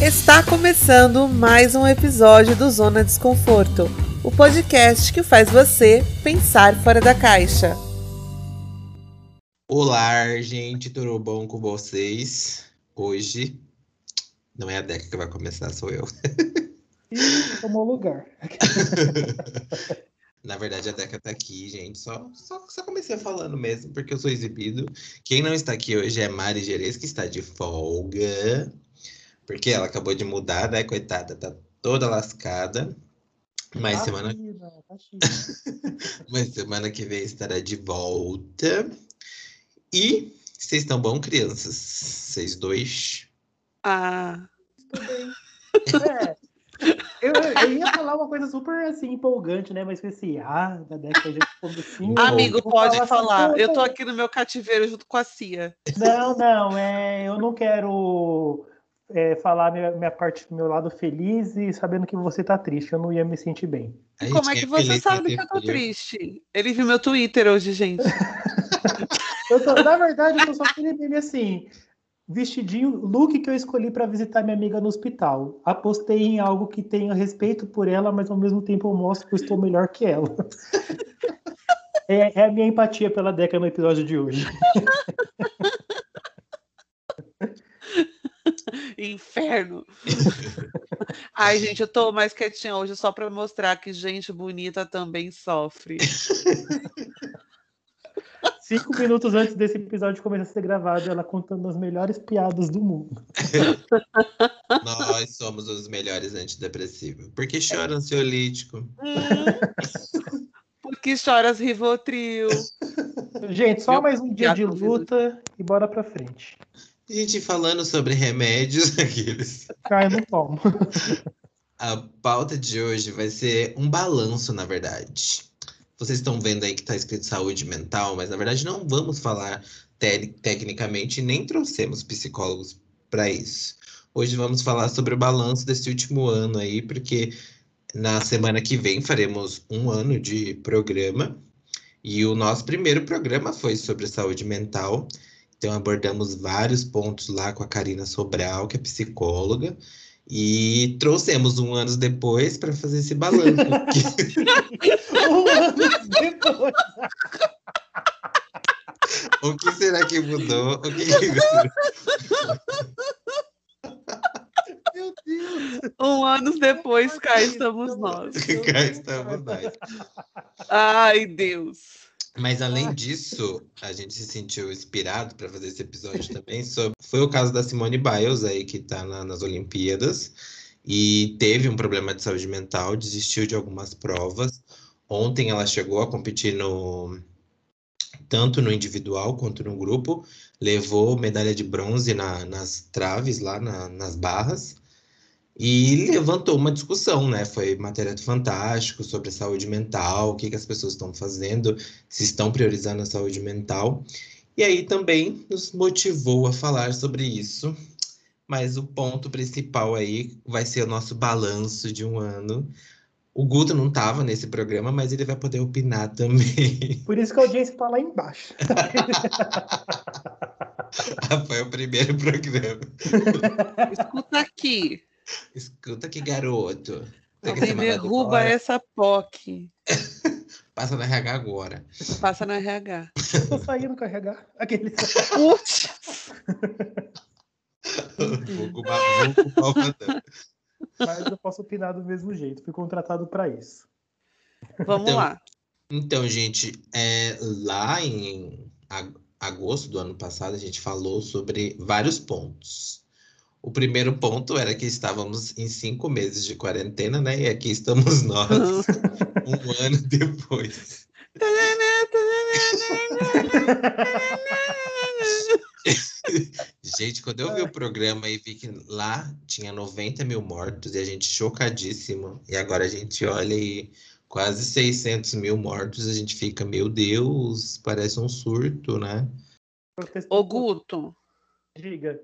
Está começando mais um episódio do Zona Desconforto, o podcast que faz você pensar fora da caixa. Olá, gente, tudo bom com vocês? Hoje não é a Deca que vai começar, sou eu. Ih, tomou lugar. Na verdade, a Deca tá aqui, gente. Só, só, só comecei falando mesmo, porque eu sou exibido. Quem não está aqui hoje é Mari Gerês, que está de folga. Porque ela acabou de mudar, né, coitada? Tá toda lascada. Mas Tá semana, fina, tá mas semana que vem estará de volta. E vocês estão bom, crianças? Vocês dois? Ah, Tudo bem. É, eu, eu ia falar uma coisa super assim, empolgante, né? Mas esqueci. Ah, da década de comecinho. amigo, pode falar. coisa. Eu tô aqui no meu cativeiro junto com a Cia. Não, não, é, eu não quero é, falar minha, minha parte do meu lado feliz e sabendo que você tá triste. Eu não ia me sentir bem. A Como é que é você feliz sabe que eu tô triste? Ele viu meu Twitter hoje, gente. Eu tô- na verdade, eu tô só aquele meme assim, vestidinho, look que eu escolhi para visitar minha amiga no hospital. Apostei em algo que tenha respeito por ela, mas ao mesmo tempo eu mostro que eu estou melhor que ela. É, é a minha empatia pela Deca no episódio de hoje. Inferno. Ai, gente, eu tô mais quietinha hoje só pra mostrar que gente bonita também sofre. Cinco minutos antes desse episódio começar a ser gravado, ela contando as melhores piadas do mundo. Nós somos os melhores antidepressivos. Por que chora ansiolítico? Hum. Porque choras Rivotril. Gente, só Meu mais um dia de luta e bora pra frente. Gente, falando sobre remédios, aqueles. Cai no tomo. A pauta de hoje vai ser um balanço, na verdade. Vocês estão vendo aí que está escrito saúde mental, mas na verdade não vamos falar te- tecnicamente, nem trouxemos psicólogos para isso. Hoje vamos falar sobre o balanço desse último ano aí, porque na semana que vem faremos um ano de programa. E o nosso primeiro programa foi sobre saúde mental. Então abordamos vários pontos lá com a Karina Sobral, que é psicóloga. E trouxemos um ano depois para fazer esse balanço. um ano depois. o que será que mudou? O que. Meu Deus. Um ano depois, cá estamos nós. Cá estamos nós. Ai, Deus. Mas além disso, a gente se sentiu inspirado para fazer esse episódio também. Sobre... Foi o caso da Simone Biles aí, que está nas Olimpíadas e teve um problema de saúde mental, desistiu de algumas provas. Ontem ela chegou a competir no tanto no individual quanto no grupo, levou medalha de bronze na- nas traves lá na- nas barras e levantou uma discussão, né? Foi matéria do Fantástico sobre saúde mental, o que que as pessoas estão fazendo, se estão priorizando a saúde mental. E aí também nos motivou a falar sobre isso. Mas o ponto principal aí vai ser o nosso balanço de um ano. O Guto não estava nesse programa, mas ele vai poder opinar também. Por isso que a audiência tá lá embaixo. Foi o primeiro programa. Escuta aqui. Escuta que garoto. Mandado derruba essa POC. Passa na RH agora. Passa no RH. Eu tô saindo carregar. Aquele. Putz. Vou ocupar, vou ocupar. Mas eu posso opinar do mesmo jeito. Fui contratado para isso. Vamos Então, lá. Então, gente, é, lá em ag- agosto do ano passado, a gente falou sobre vários pontos. O primeiro ponto era que estávamos em cinco meses de quarentena, né? E aqui estamos nós, um ano depois. Gente, quando eu vi o programa e vi que lá tinha 90 mil mortos, e a gente chocadíssimo. E agora a gente olha e quase 600 mil mortos, a gente fica, meu Deus, parece um surto, né? Ô, Guto, Diga.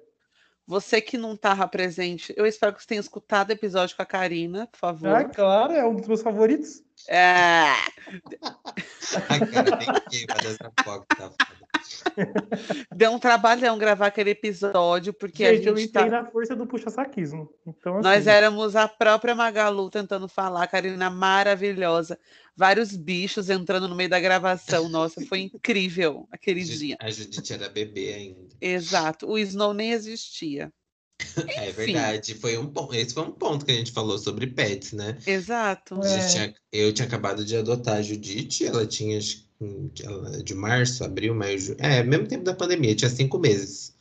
Você que não estava presente, eu espero que você tenha escutado o episódio com a Karina, por favor. Ah, claro, é um dos meus favoritos. É. Cara tá foda. Deu um trabalhão gravar aquele episódio, porque Gente, a eu gente entrei tá... na força do puxa-saquismo. Então, assim, Nós éramos a própria Magalu tentando falar, Karina maravilhosa. Vários bichos entrando no meio da gravação. Nossa, foi incrível aquele dia. A Judite era bebê ainda. Exato. O Snow nem existia. É verdade. Foi um ponto. Esse foi um ponto que a gente falou sobre pets, né? Exato. A gente É. tinha- eu tinha acabado de adotar a Judite, ela tinha hum, ela é de março, abril, maio. É, mesmo tempo da pandemia, tinha cinco meses.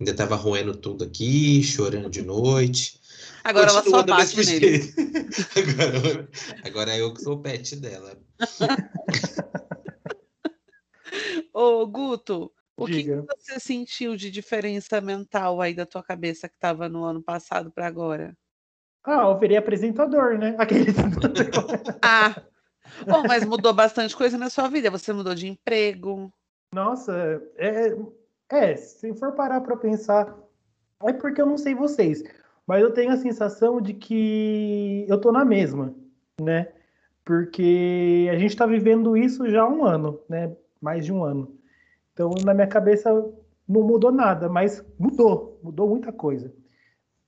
Ainda tava roendo tudo aqui, chorando de noite. Agora ela só bate nele. agora, agora eu que sou o pet dela. Ô, Guto, o que, que Diga. você sentiu de diferença mental aí da tua cabeça que estava no ano passado para agora? Ah, eu virei apresentador, né? Aquele. Ah, bom, mas mudou bastante coisa na sua vida. Você mudou de emprego. Nossa, é, é, se for parar para pensar, é porque eu não sei vocês, mas eu tenho a sensação de que eu tô na mesma, né? Porque a gente está vivendo isso já há um ano, né? Mais de um ano. Então, na minha cabeça, não mudou nada, mas mudou, mudou muita coisa.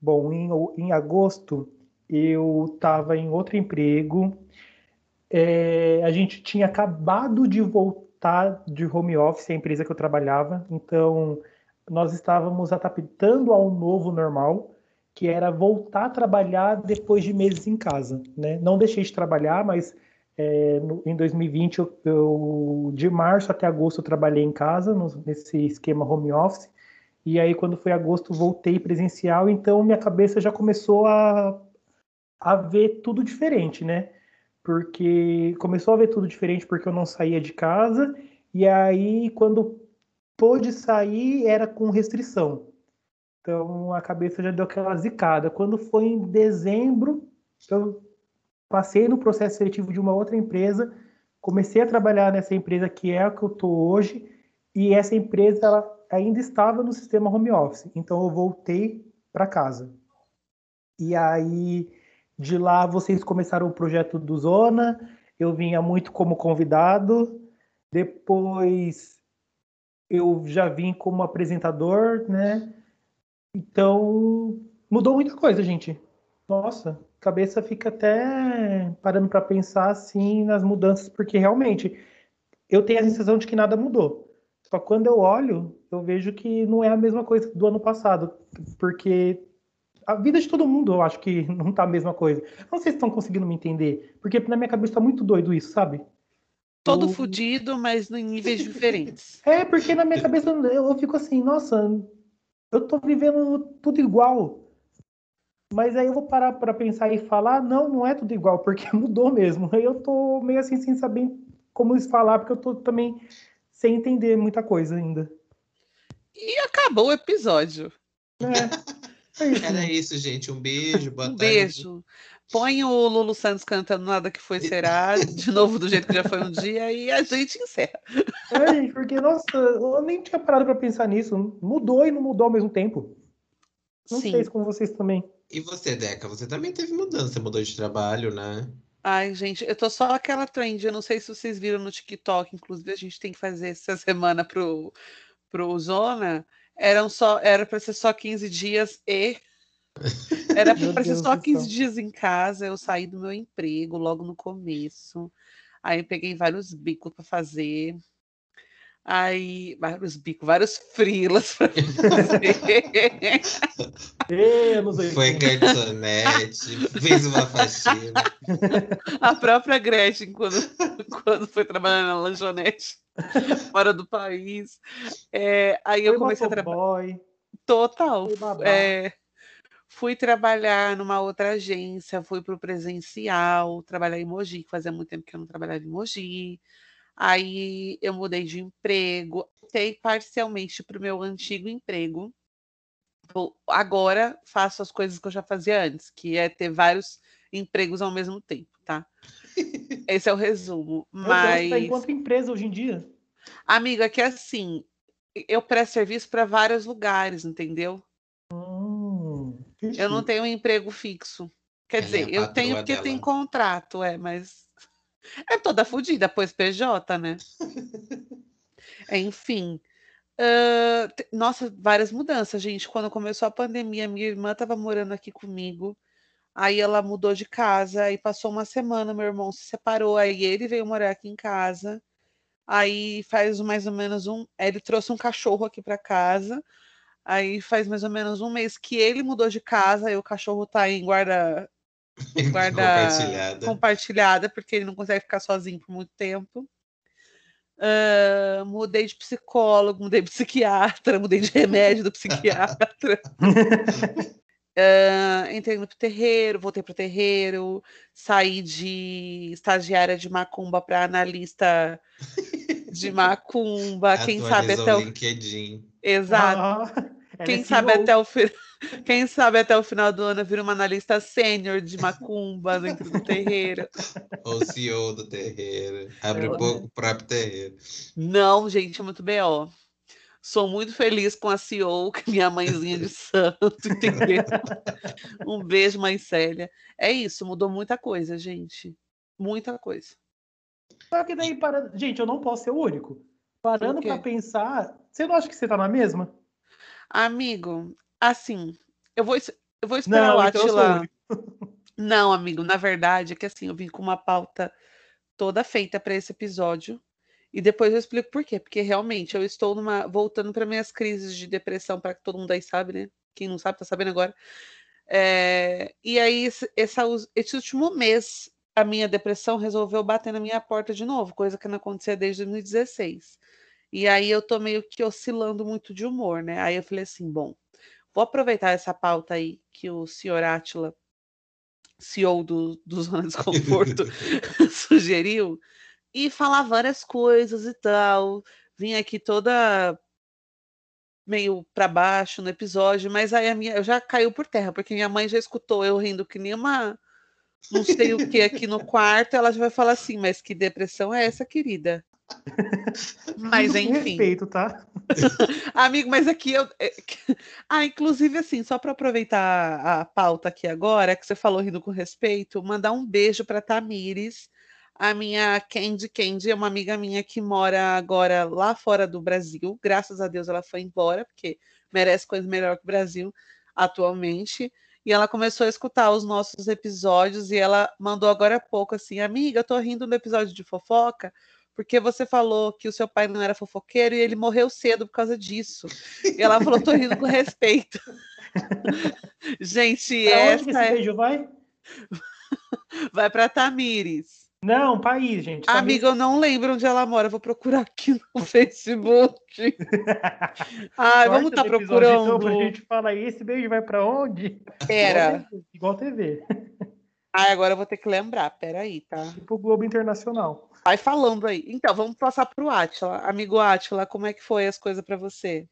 Bom, em, em agosto, eu estava em outro emprego, é, a gente tinha acabado de voltar de home office, a empresa que eu trabalhava, então nós estávamos adaptando ao novo normal, que era voltar a trabalhar depois de meses em casa, né? Não deixei de trabalhar, mas é, no- em 2020, eu, eu- de março até agosto, eu trabalhei em casa, no- nesse esquema home office, e aí quando foi agosto, voltei presencial, então minha cabeça já começou a, a ver tudo diferente, né? porque começou a ver tudo diferente porque eu não saía de casa e aí quando pôde sair era com restrição. Então a cabeça já deu aquela zicada. Quando foi em dezembro, eu passei no processo seletivo de uma outra empresa, comecei a trabalhar nessa empresa que é a que eu tô hoje e essa empresa ela ainda estava no sistema home office. Então eu voltei para casa. E aí de lá vocês começaram o projeto do Zona, eu vinha muito como convidado, depois eu já vim como apresentador, né? Então mudou muita coisa, gente. Nossa, cabeça fica até parando para pensar assim nas mudanças, porque realmente eu tenho a sensação de que nada mudou. Só quando eu olho, eu vejo que não é a mesma coisa do ano passado, porque a vida de todo mundo, eu acho que não tá a mesma coisa. Não sei se estão conseguindo me entender, porque na minha cabeça tá muito doido isso, sabe? Todo Eu- fudido, mas em níveis diferentes. É, porque na minha cabeça eu, eu fico assim, nossa, eu tô vivendo tudo igual. Mas aí eu vou parar para pensar e falar, não, não é tudo igual, porque mudou mesmo. Aí eu tô meio assim sem saber como isso falar, porque eu tô também sem entender muita coisa ainda. E acabou o episódio. É, é isso. Era isso, gente. Um beijo, boa Um tarde. beijo. Põe o Lulu Santos cantando Nada Que Foi Será, de novo do jeito que já foi um dia, e a gente encerra. É, gente, porque, nossa, eu nem tinha parado para pensar nisso. Mudou e não mudou ao mesmo tempo. Não Sim. sei se com vocês também. E você, Deca? Você também teve mudança, mudou de trabalho, né? Ai, gente, eu tô só aquela trend, eu não sei se vocês viram no TikTok, inclusive a gente tem que fazer essa semana pro, pro Zona. Eram só, era para ser só 15 dias e era para ser só do 15 céu. dias em casa. Eu saí do meu emprego logo no começo. Aí eu peguei vários bicos para fazer. Aí, vários bicos, vários frilas para fazer. Ê, anos 80. Foi garçonete, fez uma faxina. A própria Gretchen, quando, quando foi trabalhar na lanchonete, fora do país. É, aí eu Foi comecei a trabalhar. Total. É, fui trabalhar numa outra agência, fui para o presencial, trabalhar em Mogi, que fazia muito tempo que eu não trabalhava em Mogi. Aí eu mudei de emprego, voltei parcialmente para o meu antigo emprego. Agora faço as coisas que eu já fazia antes, que é ter vários empregos ao mesmo tempo, tá? Esse é o resumo. Tá em Mas, quanto empresa hoje em dia? amiga, que assim, eu presto serviço para vários lugares, entendeu? Hum, Eu não tenho um emprego fixo. Quer Ela é dizer, a eu tenho porque tem dela. contrato, é, mas É toda fodida, pois PJ, né? Enfim. Uh, nossa, várias mudanças, gente. Quando começou a pandemia, minha irmã estava morando aqui comigo. Aí ela mudou de casa, aí passou uma semana, meu irmão se separou, aí ele veio morar aqui em casa. Aí faz mais ou menos um. Ele trouxe um cachorro aqui para casa. Aí faz mais ou menos um mês que ele mudou de casa e o cachorro tá em guarda. guarda compartilhada. compartilhada, porque ele não consegue ficar sozinho por muito tempo. Uh, mudei de psicólogo, mudei de psiquiatra, mudei de remédio do psiquiatra. Uh, entrei no terreiro, voltei para o terreiro, saí de estagiária de macumba para analista de macumba. Quem sabe até o LinkedIn. Exato. Ah, quem sabe até o fi... quem sabe até o final do ano vira uma analista sênior de macumba dentro do terreiro. Ou CEO do terreiro. Abre o próprio terreiro. Não, gente, é muito BO. Sou muito feliz com a CEO, que é minha mãezinha de santo, entendeu? um beijo, mãe Célia. É isso, mudou muita coisa, gente. Muita coisa. Só que daí, para... gente, eu não posso ser o único. Parando para pensar, você não acha que você tá na mesma? Amigo, assim, eu vou, eu vou esperar não, o então Atila. não, amigo, na verdade é que assim, eu vim com uma pauta toda feita para esse episódio. E depois eu explico por quê. Porque realmente eu estou numa. voltando para minhas crises de depressão, para que todo mundo aí sabe, né? Quem não sabe, tá sabendo agora. É, e aí, esse, esse último mês, a minha depressão resolveu bater na minha porta de novo, coisa que não acontecia desde 2016. E aí eu tô meio que oscilando muito de humor, né? Aí eu falei assim: bom, vou aproveitar essa pauta aí que o senhor Átila, CEO do, do Zona de Desconforto, sugeriu e falar várias coisas e tal. Vim aqui toda meio para baixo no episódio, mas aí a minha eu já caiu por terra, porque minha mãe já escutou eu rindo que nem uma não sei o que aqui no quarto, ela já vai falar assim, mas que depressão é essa, querida? Mas enfim. Respeito, tá? Amigo, mas aqui eu. É, ah, inclusive, assim, só para aproveitar a pauta aqui agora, que você falou rindo com respeito, mandar um beijo para Tamires, a minha Candy Candy é uma amiga minha que mora agora lá fora do Brasil. Graças a Deus ela foi embora, porque merece coisa melhor que o Brasil atualmente. E ela começou a escutar os nossos episódios e ela mandou agora há pouco assim: Amiga, eu tô rindo no episódio de fofoca, porque você falou que o seu pai não era fofoqueiro e ele morreu cedo por causa disso. E ela falou: tô rindo com respeito. Gente, pra essa. Onde que esse é beijo vai? Vai para Tamires. Não, país, gente. Amiga, eu não lembro onde ela mora. Vou procurar aqui no Facebook. Ai, vamos estar tá procurando. Então, pra gente falar aí, esse beijo vai para onde? Era. Igual TV. Ai, agora eu vou ter que lembrar. Peraí, tá? Tipo Globo Internacional. Vai falando aí. Então, vamos passar pro Atila. Amigo Atila, como é que foi as coisas para você?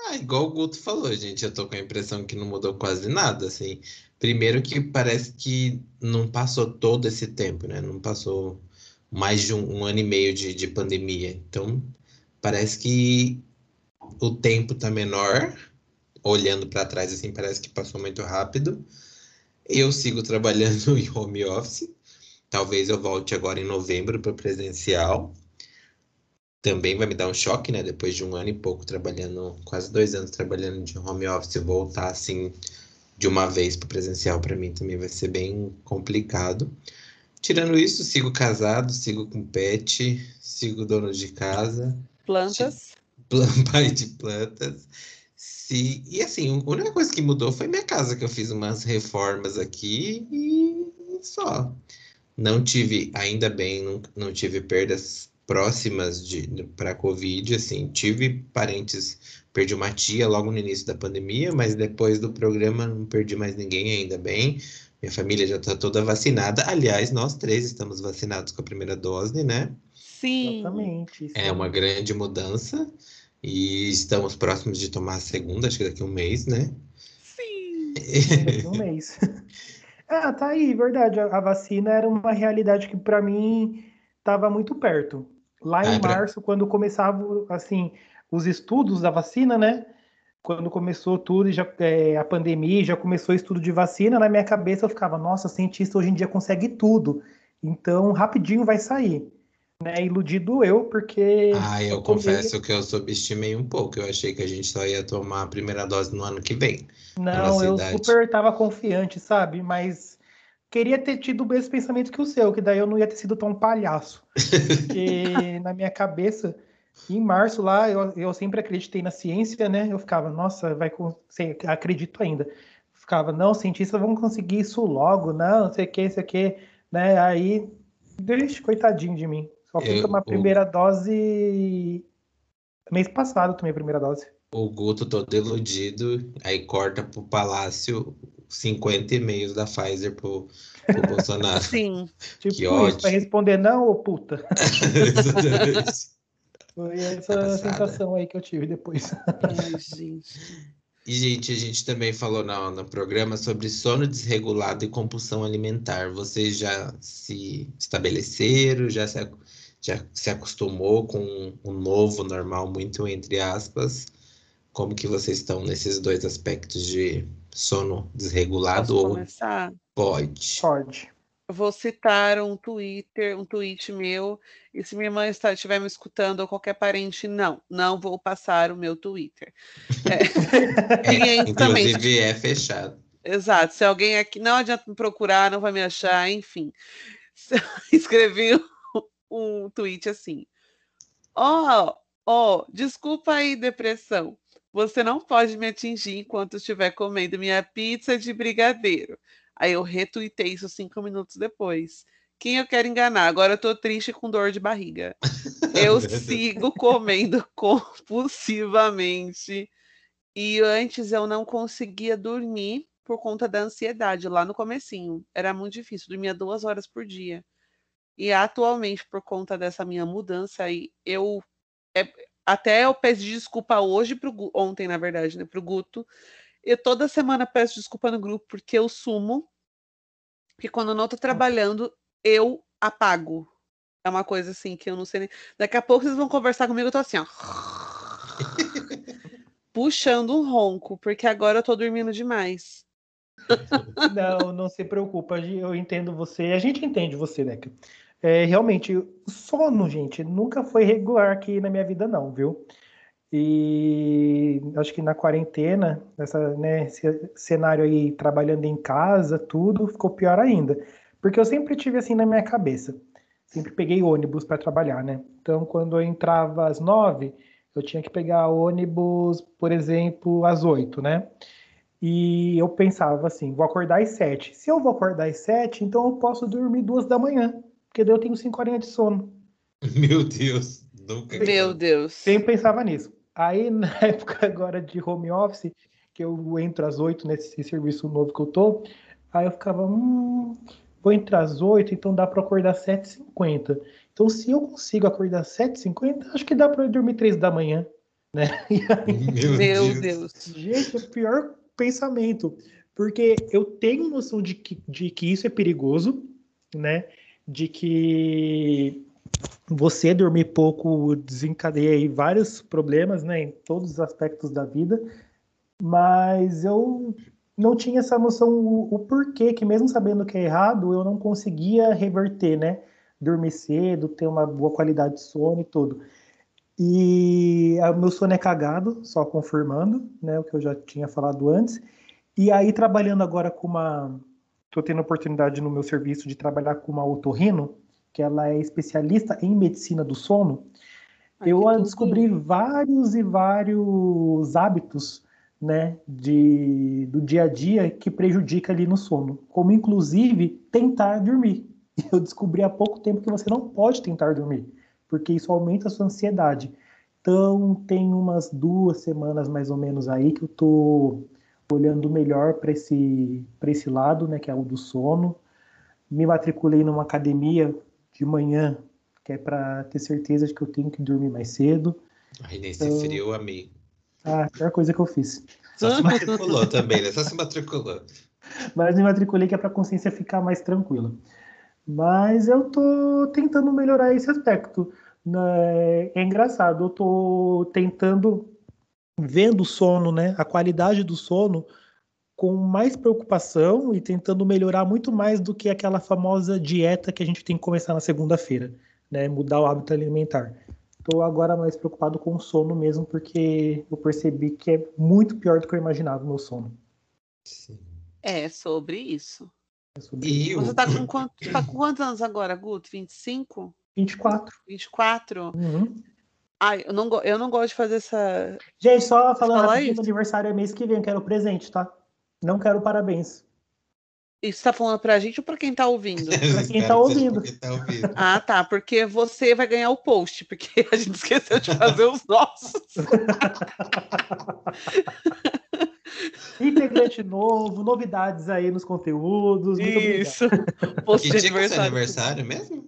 Ah, igual o Guto falou, gente, eu tô com a impressão que não mudou quase nada, assim. Primeiro que parece que não passou todo esse tempo, né? Não passou mais de um, um ano e meio de, de pandemia. Então, parece que o tempo tá menor. Olhando para trás, assim, parece que passou muito rápido. Eu sigo trabalhando em home office. Talvez eu volte agora em novembro para presencial. Também vai me dar um choque, né? Depois de um ano e pouco trabalhando, quase dois anos trabalhando de home office, voltar assim de uma vez para presencial para mim também vai ser bem complicado. Tirando isso, sigo casado, sigo com pet, sigo dono de casa. Plantas. Pai de plantas. Se, e assim, a única coisa que mudou foi minha casa, que eu fiz umas reformas aqui e só. Não tive, ainda bem, não, não tive perdas próximas de para Covid, assim, tive parentes Perdi uma tia logo no início da pandemia, mas depois do programa não perdi mais ninguém, ainda bem. Minha família já está toda vacinada. Aliás, nós três estamos vacinados com a primeira dose, né? Sim. Exatamente. Sim. É uma grande mudança. E estamos próximos de tomar a segunda, acho que daqui a um mês, né? Sim. daqui a um mês. ah, tá aí, verdade. A vacina era uma realidade que para mim estava muito perto. Lá em ah, março, pra... quando começava, assim, os estudos da vacina, né? Quando começou tudo, já, é, a pandemia, já começou o estudo de vacina, na minha cabeça eu ficava, nossa, cientista hoje em dia consegue tudo. Então, rapidinho vai sair. Né? Iludido eu, porque. Ah, eu, confesso que eu subestimei um pouco. Eu achei que a gente só ia tomar a primeira dose no ano que vem. Não, eu super tava confiante, sabe? Mas queria ter tido o mesmo pensamento que o seu, que daí eu não ia ter sido tão palhaço. Porque na minha cabeça, em março lá, eu, eu sempre acreditei na ciência, né? Eu ficava, nossa, vai com... acredito ainda. Ficava, não, cientistas vão conseguir isso logo, não, não sei o que, sei o que, né? Aí, deixa, coitadinho de mim. Só fui eu, tomar a primeira o... dose mês passado, tomei a primeira dose. O Guto todo iludido, aí corta pro Palácio 50 e-mails da Pfizer pro, pro Bolsonaro. Sim. Tipo que isso, ódio. pra responder não, ô puta. Foi essa Passada. sensação aí que eu tive depois. Ai, gente. E, gente, a gente também falou no, no programa sobre sono desregulado e compulsão alimentar. Vocês já se estabeleceram, já se, já se acostumou com o novo normal, muito entre aspas? Como que vocês estão nesses dois aspectos de sono desregulado Posso ou começar? pode? Pode. vou citar um Twitter, um tweet meu, e se minha mãe está, estiver me escutando ou qualquer parente, não, não vou passar o meu Twitter. É, é, inclusive é fechado. Exato. Se alguém aqui não adianta me procurar, não vai me achar, enfim. Escrevi um, tweet assim. Ó, oh, ó, oh, desculpa aí, depressão. Você não pode me atingir enquanto estiver comendo minha pizza de brigadeiro. Aí eu retuitei isso cinco minutos depois. Quem eu quero enganar? Agora eu tô triste com dor de barriga. Eu sigo comendo compulsivamente. E antes eu não conseguia dormir por conta da ansiedade, lá no comecinho. Era muito difícil, dormia duas horas por dia. E atualmente, por conta dessa minha mudança aí, eu é, até eu peço desculpa hoje pro ontem, na verdade, né, pro Guto. Eu toda semana peço desculpa no grupo porque eu sumo. Porque quando eu não tô trabalhando, eu apago. É uma coisa assim que eu não sei nem. Daqui a pouco vocês vão conversar comigo, eu tô assim, ó. puxando um ronco, porque agora eu tô dormindo demais. Não, não se preocupa, eu entendo você, a gente entende você, né? É, realmente, sono, gente, nunca foi regular aqui na minha vida, não, viu? E acho que na quarentena, nessa, né, cenário aí, trabalhando em casa, tudo, ficou pior ainda. Porque eu sempre tive assim na minha cabeça. Sempre peguei ônibus para trabalhar, né? Então, quando eu entrava às nove, eu tinha que pegar ônibus, por exemplo, às oito, né? E eu pensava assim, vou acordar às sete. Se eu vou acordar às sete, então eu posso dormir duas da manhã porque daí eu tenho cinco horinhas de sono. Meu Deus, nunca. Meu Deus. Sempre pensava nisso. Aí, na época agora de home office, que eu entro às oito nesse serviço novo que eu tô, aí eu ficava, hum, vou entrar às oito, então dá para acordar às 7h50. Então, se eu consigo acordar às 7h50, acho que dá para dormir três da manhã. Né? Aí, Meu, Meu Deus. Deus. Gente, é o pior pensamento. Porque eu tenho noção de que, de que isso é perigoso, né? de que você dormir pouco desencadeia aí vários problemas, né, em todos os aspectos da vida, mas eu não tinha essa noção o, o, porquê que mesmo sabendo que é errado, eu não conseguia reverter, né, dormir cedo, ter uma boa qualidade de sono e tudo. E o meu sono é cagado, só confirmando, né, o que eu já tinha falado antes. E aí trabalhando agora com uma estou tendo a oportunidade no meu serviço de trabalhar com uma otorrino, que ela é especialista em medicina do sono. Eu descobri vários e vários hábitos né, de, do dia a dia que prejudica ali no sono, como inclusive tentar dormir. Eu descobri há pouco tempo que você não pode tentar dormir, porque isso aumenta a sua ansiedade. Então, tem umas duas semanas mais ou menos aí que eu tô olhando melhor para esse, esse lado, né, que é o do sono. Me matriculei numa academia de manhã, que é para ter certeza de que eu tenho que dormir mais cedo. Aí nesse então... frio, amigo. Ah, a pior coisa que eu fiz. Só se matriculou também, né? Só se matriculou. Mas me matriculei que é para a consciência ficar mais tranquila. Mas eu tô tentando melhorar esse aspecto. Né? É engraçado, eu tô tentando vendo o sono, né, a qualidade do sono com mais preocupação e tentando melhorar muito mais do que aquela famosa dieta que a gente tem que começar na segunda-feira, né? Mudar o hábito alimentar. Estou agora mais preocupado com o sono mesmo, porque eu percebi que é muito pior do que eu imaginava o meu sono. Sim. É sobre isso. É sobre e isso. Você está com, quanto, tá com quantos anos agora, Guto? 25? 24. 24? Uhum. Ai, eu não, eu não gosto de fazer essa. Gente, só falando que o aniversário é mês que vem, eu quero presente, tá? Não quero parabéns. Isso tá falando pra gente ou pra quem tá ouvindo? pra quem tá ouvindo. tá ouvindo. Ah, tá. Porque você vai ganhar o post, porque a gente esqueceu de fazer os nossos. Integrante novo, novidades aí nos conteúdos. Isso. Post que dia que é seu aniversário mesmo?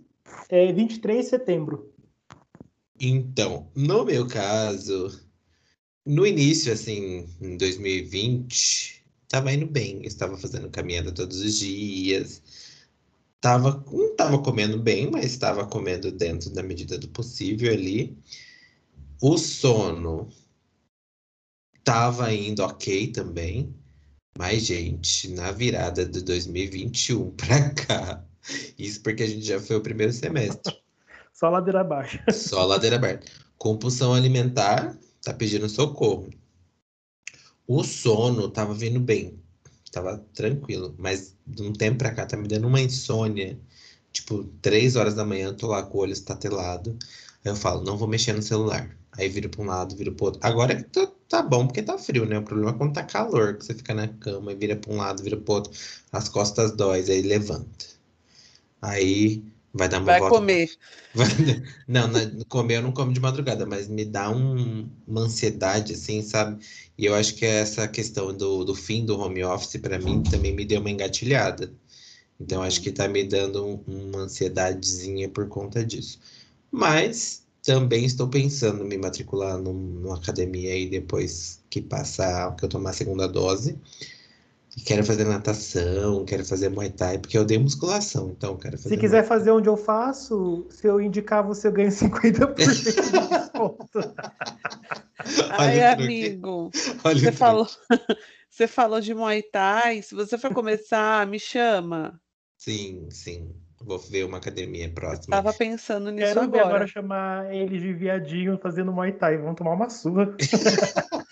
É 23 de setembro. Então, no meu caso, no início, assim, em 2020, estava indo bem, estava fazendo caminhada todos os dias, tava, não estava comendo bem, mas estava comendo dentro da medida do possível ali. O sono estava indo ok também, mas, gente, na virada de 2021 para cá, isso porque a gente já foi o primeiro semestre. Só ladeira abaixo. Só ladeira aberta. Compulsão alimentar, tá pedindo socorro. O sono tava vindo bem, tava tranquilo, mas de um tempo pra cá tá me dando uma insônia. Tipo, três horas da manhã, tô lá com o olho estatelado. Aí eu falo, não vou mexer no celular. Aí viro pra um lado, viro pro outro. Agora tá, tá bom porque tá frio, né? O problema é quando tá calor, que você fica na cama e vira pra um lado, vira pro outro. As costas dói, aí levanta. Aí vai dar uma vai volta. Comer. Vai comer. Não, comer eu não como de madrugada, mas me dá um, uma ansiedade, assim, sabe? E eu acho que essa questão do, do fim do home office, para mim, também me deu uma engatilhada. Então, acho que tá me dando um, uma ansiedadezinha por conta disso. Mas também estou pensando em me matricular num, numa academia aí depois que passar, que eu tomar a segunda dose. Quero fazer natação, quero fazer Muay Thai, porque eu dei musculação, então quero fazer. Se quiser fazer onde eu faço, se eu indicar você, eu ganho 50% de desconto. Ai, amigo, Olha você falou, você falou de Muay Thai. Se você for começar, me chama. Sim, sim. Vou ver uma academia próxima. Tava pensando nisso Quero agora. agora chamar ele de viadinho fazendo Muay Thai. Vamos tomar uma surra.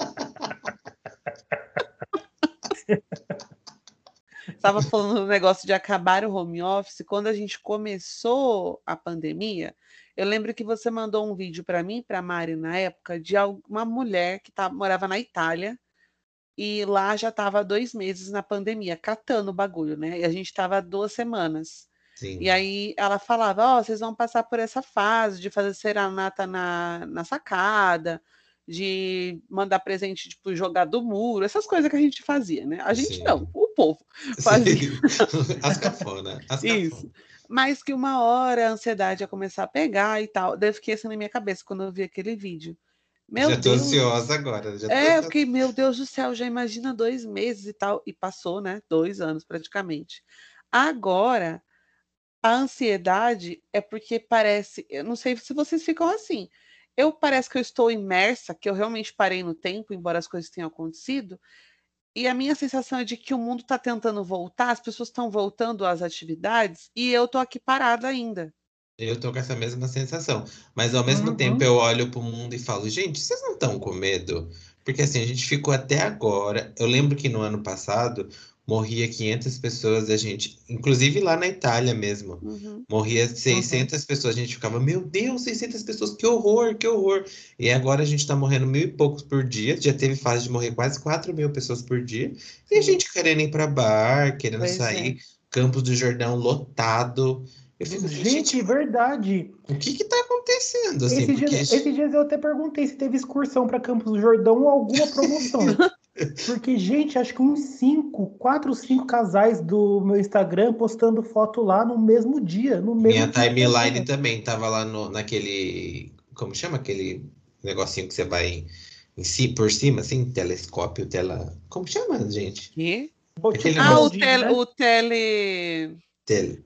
Estava falando do negócio de acabar o home office. Quando a gente começou a pandemia, eu lembro que você mandou um vídeo para mim, para Mari na época, de uma mulher que tá, morava na Itália e lá já estava dois meses na pandemia, catando o bagulho, né? E a gente estava duas semanas. Sim. E aí ela falava: Ó, oh, vocês vão passar por essa fase de fazer serenata na, na sacada, de mandar presente, tipo, jogar do muro, essas coisas que a gente fazia, né? A gente Sim. não, povo fazia. As cafona, as Isso. Mas que uma hora a ansiedade ia começar a pegar e tal. Daí eu fiquei assim na minha cabeça quando eu vi aquele vídeo. Meu já Deus. tô ansiosa agora. Já é, eu fiquei, meu Deus do céu, já imagina dois meses e tal. E passou, né? Dois anos praticamente. Agora, a ansiedade é porque parece. Eu não sei se vocês ficam assim eu parece que eu estou imersa, que eu realmente parei no tempo, embora as coisas tenham acontecido, e a minha sensação é de que o mundo está tentando voltar, as pessoas estão voltando às atividades e eu estou aqui parada ainda. Eu tô com essa mesma sensação. Mas ao mesmo uhum. tempo eu olho para o mundo e falo, gente, vocês não estão com medo? Porque assim, a gente ficou até agora. Eu lembro que no ano passado morria 500 pessoas, a gente, inclusive lá na Itália mesmo, uhum. morria 600 uhum. pessoas, a gente ficava, meu Deus, 600 pessoas, que horror, que horror. E agora a gente tá morrendo mil e poucos por dia, já teve fase de morrer quase 4 mil pessoas por dia, e a gente querendo ir para bar, querendo pois sair, é. Campos do Jordão lotado. Eu fico, gente, gente, verdade. O que que tá acontecendo? Assim, esses, dias, esses dias eu até perguntei se teve excursão para Campos do Jordão ou alguma promoção. Porque, gente, acho que uns cinco, quatro, cinco casais do meu Instagram postando foto lá no mesmo dia. No mesmo Minha timeline também tava lá no, naquele. Como chama aquele negocinho que você vai em si, por cima, assim? Telescópio, tela. Como chama, gente? Que? Ah, o, tele, né? o tele. Tele.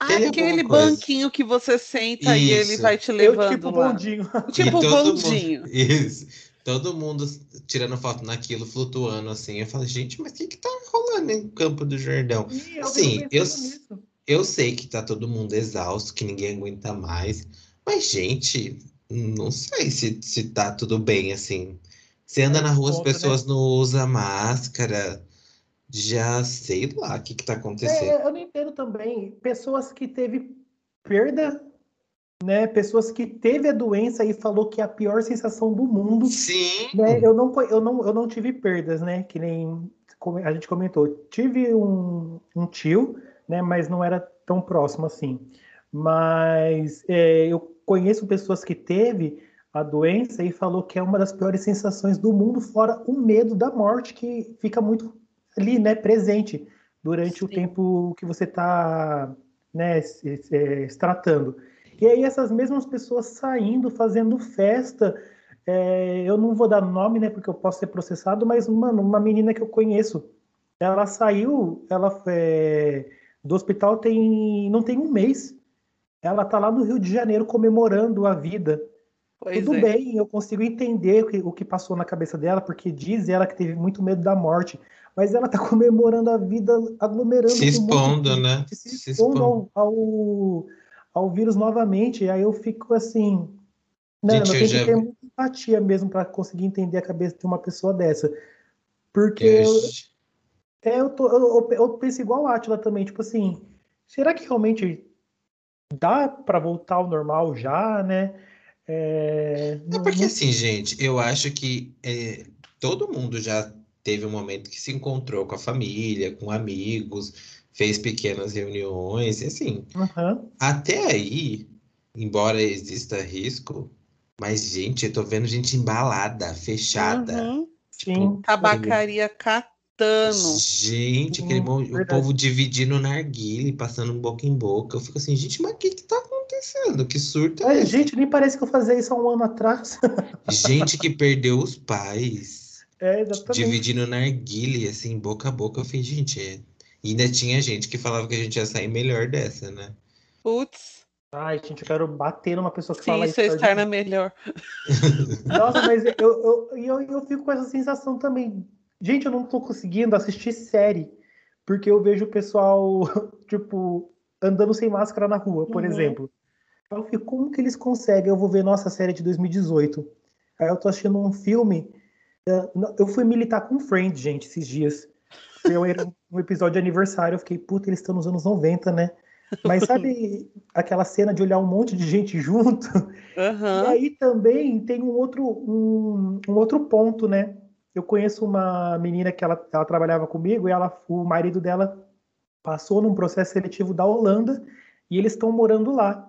Ah, aquele banquinho que você senta Isso. e ele vai te levando. Eu, tipo lá. bondinho. Tipo bondinho. Mundo... Isso. Todo mundo tirando foto naquilo, flutuando assim. Eu falo, gente, mas o que que tá rolando em Campo do Jordão? Ih, eu Assim, fico eu, nisso. eu sei que tá todo mundo exausto, que ninguém aguenta mais, mas, gente, não sei se, se tá tudo bem assim. Você anda É na rua, as né? pessoas não usam máscara, já sei lá o que que tá acontecendo. É, eu não entendo também pessoas que teve perda, né? Pessoas que teve a doença e falou que é a pior sensação do mundo, Sim, né? Eu não, eu não, eu não tive perdas, né? Que nem como a gente comentou. Tive um, um tio, né? Mas não era tão próximo assim. Mas é, eu conheço pessoas que teve a doença e falou que é uma das piores sensações do mundo, fora o medo da morte que fica muito ali, né? Presente durante o Sim. tempo que você está, né? Se, se- se tratando. E aí essas mesmas pessoas saindo, fazendo festa, é, eu não vou dar nome, né, porque eu posso ser processado, mas, mano, uma menina que eu conheço, ela saiu, ela é, do hospital tem, não tem um mês. Ela tá lá no Rio de Janeiro comemorando a vida. Pois Tudo é. bem, eu consigo entender o que, o que passou na cabeça dela, porque diz ela que teve muito medo da morte, mas ela tá comemorando a vida, aglomerando se com um monte de expondo, gente, né? se Se expondo expondo. ao, ao, ao vírus novamente. E aí eu fico assim, né, Gente, eu tenho já que ter muita empatia mesmo para conseguir entender a cabeça de uma pessoa dessa. Porque Eu- é, eu, tô, eu, eu- penso igual a Atila também, tipo assim, será que realmente dá para voltar ao normal já, né? É, É não- porque não- assim, gente, eu acho que é, todo mundo já teve um momento que se encontrou com a família, com amigos, fez pequenas reuniões, e assim, Aham. até aí, embora exista risco, mas, gente, eu tô vendo gente embalada, fechada. Uhum. Tipo, Sim. Tabacaria catando. gente, aquele monte, o povo dividindo narguile, passando boca em boca. Eu fico assim, gente, mas o que que tá acontecendo? Que surto é Ai, esse? gente, nem parece que eu fazia isso há um ano atrás. Gente que perdeu os pais. É, exatamente. dividindo narguile, assim, boca a boca. Eu falei, gente, é... e ainda tinha gente que falava que a gente ia sair melhor dessa, né? Putz, Ai, gente, eu quero bater numa pessoa que sim, fala isso é isso. estar na melhor. Nossa, mas eu, eu, eu, eu fico com essa sensação também. Gente, eu não tô conseguindo assistir série, porque eu vejo o pessoal, tipo, andando sem máscara na rua, por Uhum. exemplo. Eu fico, como que eles conseguem? Eu vou ver nossa série de 2018. Aí eu tô assistindo um filme. eh, Eu fui militar com Friends, gente, esses dias. Eu era um episódio de aniversário, eu fiquei, puta, eles estão nos anos 90, né? Mas sabe aquela cena de olhar um monte de gente junto? E Aham. aí também tem um outro, um, um outro ponto, né? Eu conheço uma menina que ela, ela trabalhava comigo e ela, o marido dela passou num processo seletivo da Holanda e eles estão morando lá.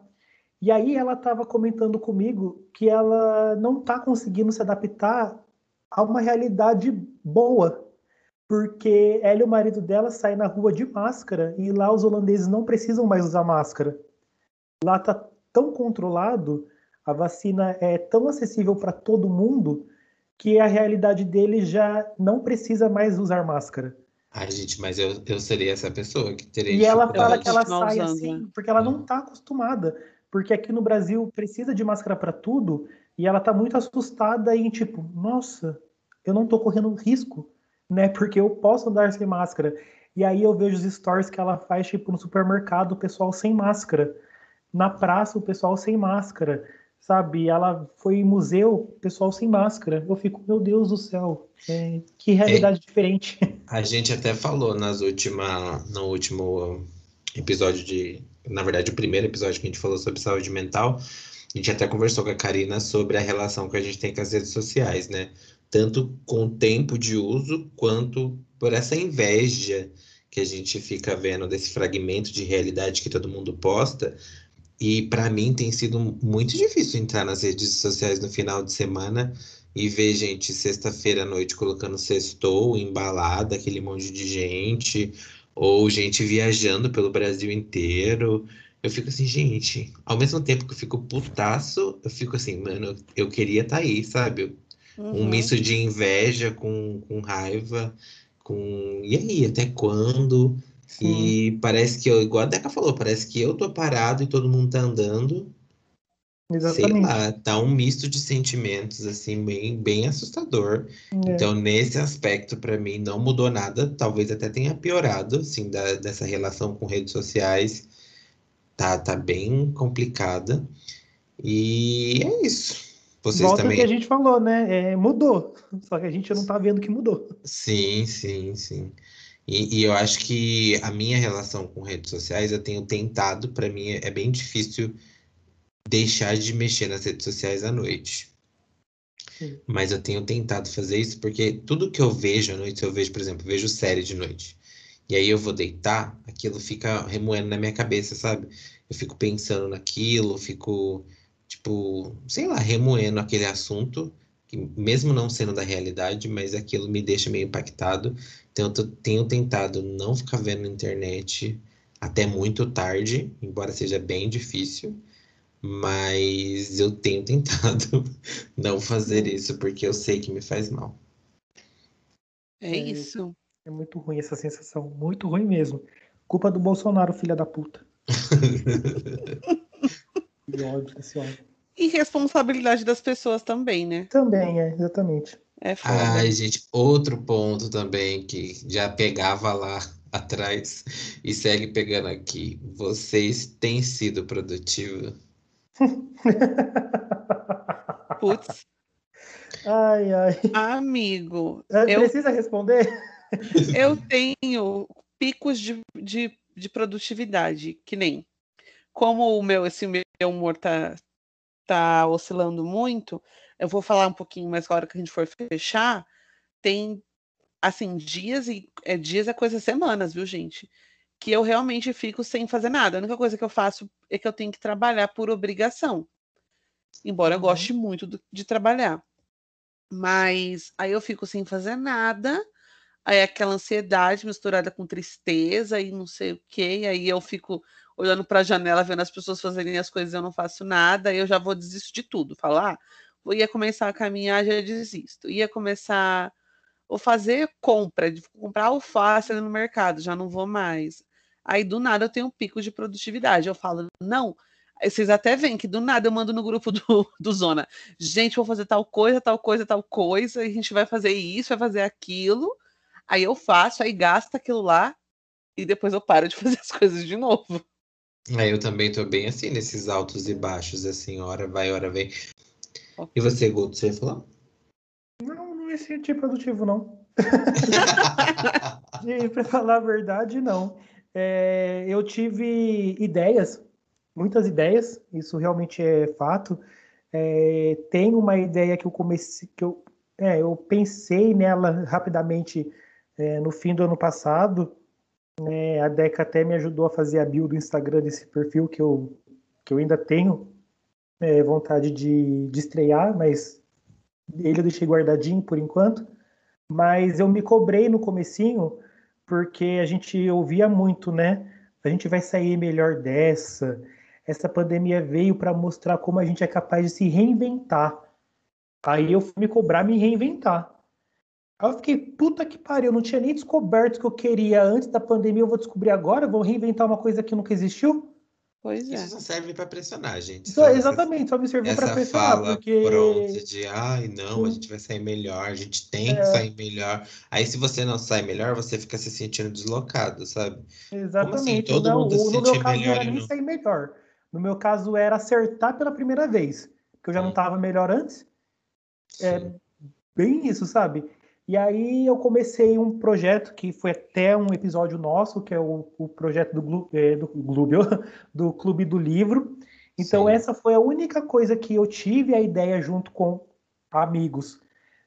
E aí ela estava comentando comigo que ela não está conseguindo se adaptar a uma realidade boa, porque ela e o marido dela saem na rua de máscara e lá os holandeses não precisam mais usar máscara. Lá está tão controlado a vacina é tão acessível para todo mundo que a realidade dele já não precisa mais usar máscara. Ai, gente, mas eu, eu seria essa pessoa que teria E ela fala que ela sai usando, assim né? porque ela não Hum. está acostumada. Porque aqui no Brasil precisa de máscara para tudo e ela está muito assustada em tipo, nossa, eu não estou correndo risco, né? Porque eu posso andar sem máscara. E aí eu vejo os stories que ela faz, tipo, no supermercado, o pessoal sem máscara. Na praça, o pessoal sem máscara. Sabe? Ela foi em museu, o pessoal sem máscara. Eu fico, meu Deus do céu, é, que realidade diferente. A gente até falou nas última, no último episódio de. Na verdade, o primeiro episódio que a gente falou sobre saúde mental. A gente até conversou com a Karina sobre a relação que a gente tem com as redes sociais, né? Tanto com o tempo de uso, quanto por essa inveja que a gente fica vendo desse fragmento de realidade que todo mundo posta. E para mim tem sido muito difícil entrar nas redes sociais no final de semana e ver gente sexta-feira à noite colocando sextou, embalada, aquele monte de gente, ou gente viajando pelo Brasil inteiro. Eu fico assim, gente, ao mesmo tempo que eu fico putaço, eu fico assim, mano, eu queria estar aí, sabe? Um Uhum. misto de inveja com, com raiva, com. E aí, até quando? E parece que eu, igual a Deca falou, parece que eu tô parado e todo mundo tá andando. Exatamente. sei lá, tá um misto de sentimentos, assim, bem, bem assustador. É. Então, nesse aspecto, para mim, não mudou nada. Talvez até tenha piorado, assim, da, dessa relação com redes sociais. Tá, tá bem complicada. E é isso. Vocês Volta também. que a gente falou, né? É, mudou. Só que a gente não tá vendo que mudou. Sim, sim, sim. E, e eu acho que a minha relação com redes sociais, eu tenho tentado, para mim é bem difícil deixar de mexer nas redes sociais à noite. Sim. Mas eu tenho tentado fazer isso porque tudo que eu vejo à noite, se eu vejo, por exemplo, vejo série de noite, e aí eu vou deitar, aquilo fica remoendo na minha cabeça, sabe? Eu fico pensando naquilo, fico, tipo, sei lá, remoendo aquele assunto, que mesmo não sendo da realidade, mas aquilo me deixa meio impactado. Então eu tenho tentado não ficar vendo na internet até muito tarde, embora seja bem difícil. Mas eu tenho tentado não fazer isso porque eu sei que me faz mal. É É. isso. É muito ruim essa sensação. Muito ruim mesmo. Culpa do Bolsonaro, filha da puta. Que ódio desse homem. E responsabilidade das pessoas também, né? Também, é, exatamente. É foda. Ai, gente, outro ponto também que já pegava lá atrás e segue pegando aqui. Vocês têm sido produtivos? Putz, Ai, ai. amigo, É, eu, Precisa responder? eu tenho picos de, de, de produtividade, que nem como o meu, esse meu humor tá, tá oscilando muito, eu vou falar um pouquinho mais agora que a gente for fechar, tem assim, dias e é, dias é coisa semanas, viu, gente? Que eu realmente fico sem fazer nada. A única coisa que eu faço é que eu tenho que trabalhar por obrigação. Embora eu Uhum. goste muito do- de trabalhar. Mas aí eu fico sem fazer nada, aí aquela ansiedade misturada com tristeza e não sei o quê, e aí eu fico olhando para a janela, vendo as pessoas fazerem as coisas eu não faço nada, eu já vou desisto de tudo. Falar, ah, ia começar a caminhar, já desisto. Ia começar, vou fazer compra, comprar alface ali no mercado, já não vou mais. Aí do nada eu tenho um pico de produtividade. Eu falo, não. Vocês até veem que do nada eu mando no grupo do, do Zona. Gente, vou fazer tal coisa, tal coisa, tal coisa, e a gente vai fazer isso, vai fazer aquilo. Aí eu faço, aí gasto aquilo lá, e depois eu paro de fazer as coisas de novo. É, eu também tô bem assim, nesses altos e baixos, assim, hora vai, hora vem. E você, Guto, você ia falar? Não, não me senti produtivo, não. E, pra falar a verdade, não. É, eu tive ideias, muitas ideias, isso realmente é fato. É, tem uma ideia que eu comecei, que eu, é, eu pensei nela rapidamente é, no fim do ano passado. Né, a Deca até me ajudou a fazer a build do Instagram desse perfil que eu, que eu ainda tenho é, vontade de, de estrear, mas ele eu deixei guardadinho por enquanto. Mas eu me cobrei no comecinho porque a gente ouvia muito, né? A gente vai sair melhor dessa. Essa pandemia veio para mostrar como a gente é capaz de se reinventar. Aí eu fui me cobrar me reinventar. Aí eu fiquei, puta que pariu, eu não tinha nem descoberto o que eu queria antes da pandemia, eu vou descobrir agora, vou reinventar uma coisa que nunca existiu? Pois é. Isso só serve pra pressionar, gente. Só- Só essa- exatamente, só me serviu para pressionar, fala porque pronta de ai, não, a gente vai sair melhor, a gente tem É. que sair melhor. Aí, se você não sai melhor, você fica se sentindo deslocado, sabe? Exatamente. Todo não, mundo se no meu sentir caso não melhor era e nem não- sair melhor. No meu caso era acertar pela primeira vez, porque eu já não Hum. estava melhor antes. É, Sim. Bem isso, sabe? E aí eu comecei um projeto que foi até um episódio nosso, que é o, o projeto do, Glu- é, do, Glúbio, do Clube do Livro. Então Sim. essa foi a única coisa que eu tive a ideia junto com amigos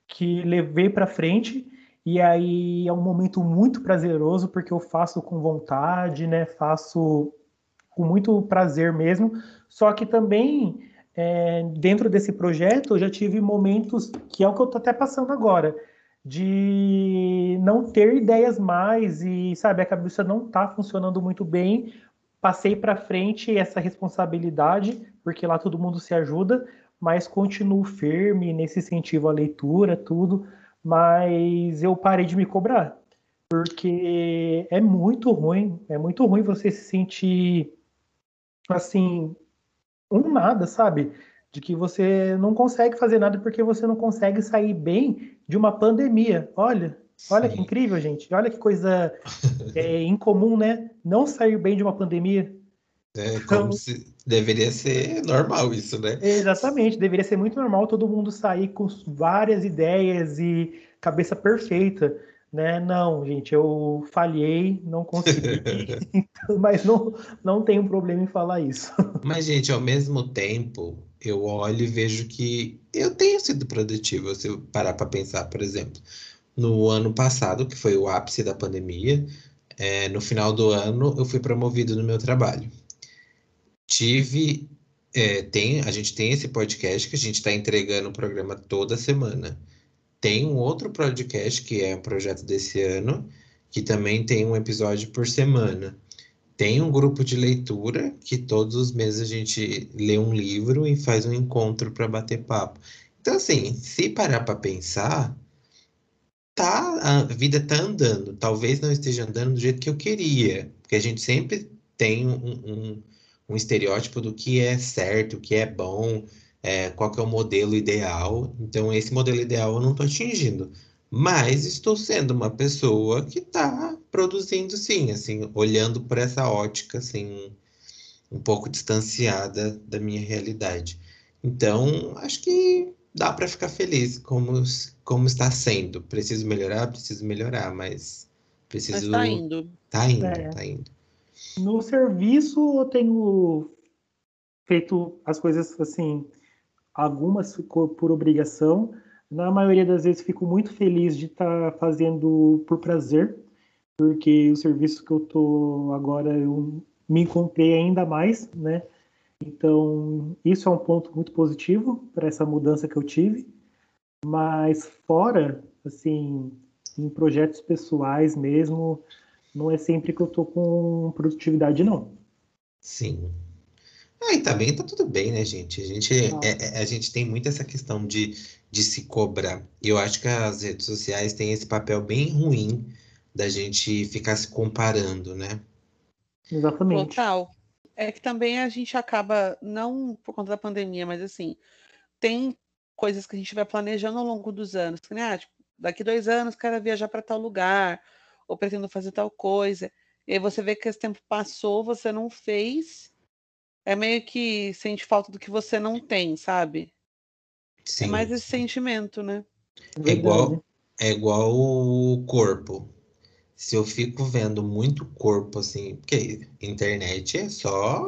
que levei para frente. E aí é um momento muito prazeroso porque eu faço com vontade, né? Faço com muito prazer mesmo. Só que também é, dentro desse projeto eu já tive momentos que é o que eu tô até passando agora, de não ter ideias mais e sabe a cabeça não tá funcionando muito bem. Passei para frente essa responsabilidade porque lá todo mundo se ajuda, mas continuo firme nesse incentivo à leitura, tudo. Mas eu parei de me cobrar porque é muito ruim, é muito ruim você se sentir assim um nada, sabe? De que você não consegue fazer nada porque você não consegue sair bem de uma pandemia. Olha, olha que incrível, gente. Olha que coisa é, incomum, né? Não sair bem de uma pandemia. É como então, se deveria ser normal isso, né? Exatamente, deveria ser muito normal todo mundo sair com várias ideias e cabeça perfeita, né? Não, gente, eu falhei, não consegui, mas não, não tenho problema em falar isso. Mas, gente, ao mesmo tempo, eu olho e vejo que eu tenho sido produtivo, se eu parar para pensar, por exemplo, no ano passado, que foi o ápice da pandemia, é, no final do ano eu fui promovido no meu trabalho tive. É, tem, a gente tem esse podcast que a gente está entregando o programa toda semana. Tem um outro podcast que é um projeto desse ano, que também tem um episódio por semana. Tem um grupo de leitura que todos os meses a gente lê um livro e faz um encontro para bater papo. Então, assim, se parar para pensar, tá, a vida tá andando. Talvez não esteja andando do jeito que eu queria, porque a gente sempre tem um, um um estereótipo do que é certo, o que é bom, é, qual que é o modelo ideal. Então, esse modelo ideal eu não estou atingindo. Mas estou sendo uma pessoa que está produzindo, sim, assim, olhando por essa ótica, assim, um pouco distanciada da minha realidade. Então, acho que dá para ficar feliz como, como está sendo. Preciso melhorar, preciso melhorar, mas preciso. Mas tá indo. Tá indo, é. tá indo. No serviço, eu tenho feito as coisas assim, algumas ficou por obrigação. Na maioria das vezes, fico muito feliz de estar tá fazendo por prazer, porque o serviço que eu tô agora eu me encontrei ainda mais, né? Então, isso é um ponto muito positivo para essa mudança que eu tive. Mas fora, assim, em projetos pessoais mesmo, não é sempre que eu tô com produtividade, não. Sim. Ah, e também tá tudo bem, né, gente? A gente, é, é, a gente tem muito essa questão de, de se cobrar. E eu acho que as redes sociais têm esse papel bem ruim da gente ficar se comparando, né? Exatamente. Total. É que também a gente acaba, não por conta da pandemia, mas assim, tem coisas que a gente vai planejando ao longo dos anos. Que, né? Ah, tipo, daqui dois anos quero viajar para tal lugar, ou pretendo fazer tal coisa. E aí você vê que esse tempo passou, você não fez. É meio que sente falta do que você não tem, sabe? É sim. É mais esse sentimento, né? É igual, é igual o corpo. Se eu fico vendo muito corpo, assim, porque internet é só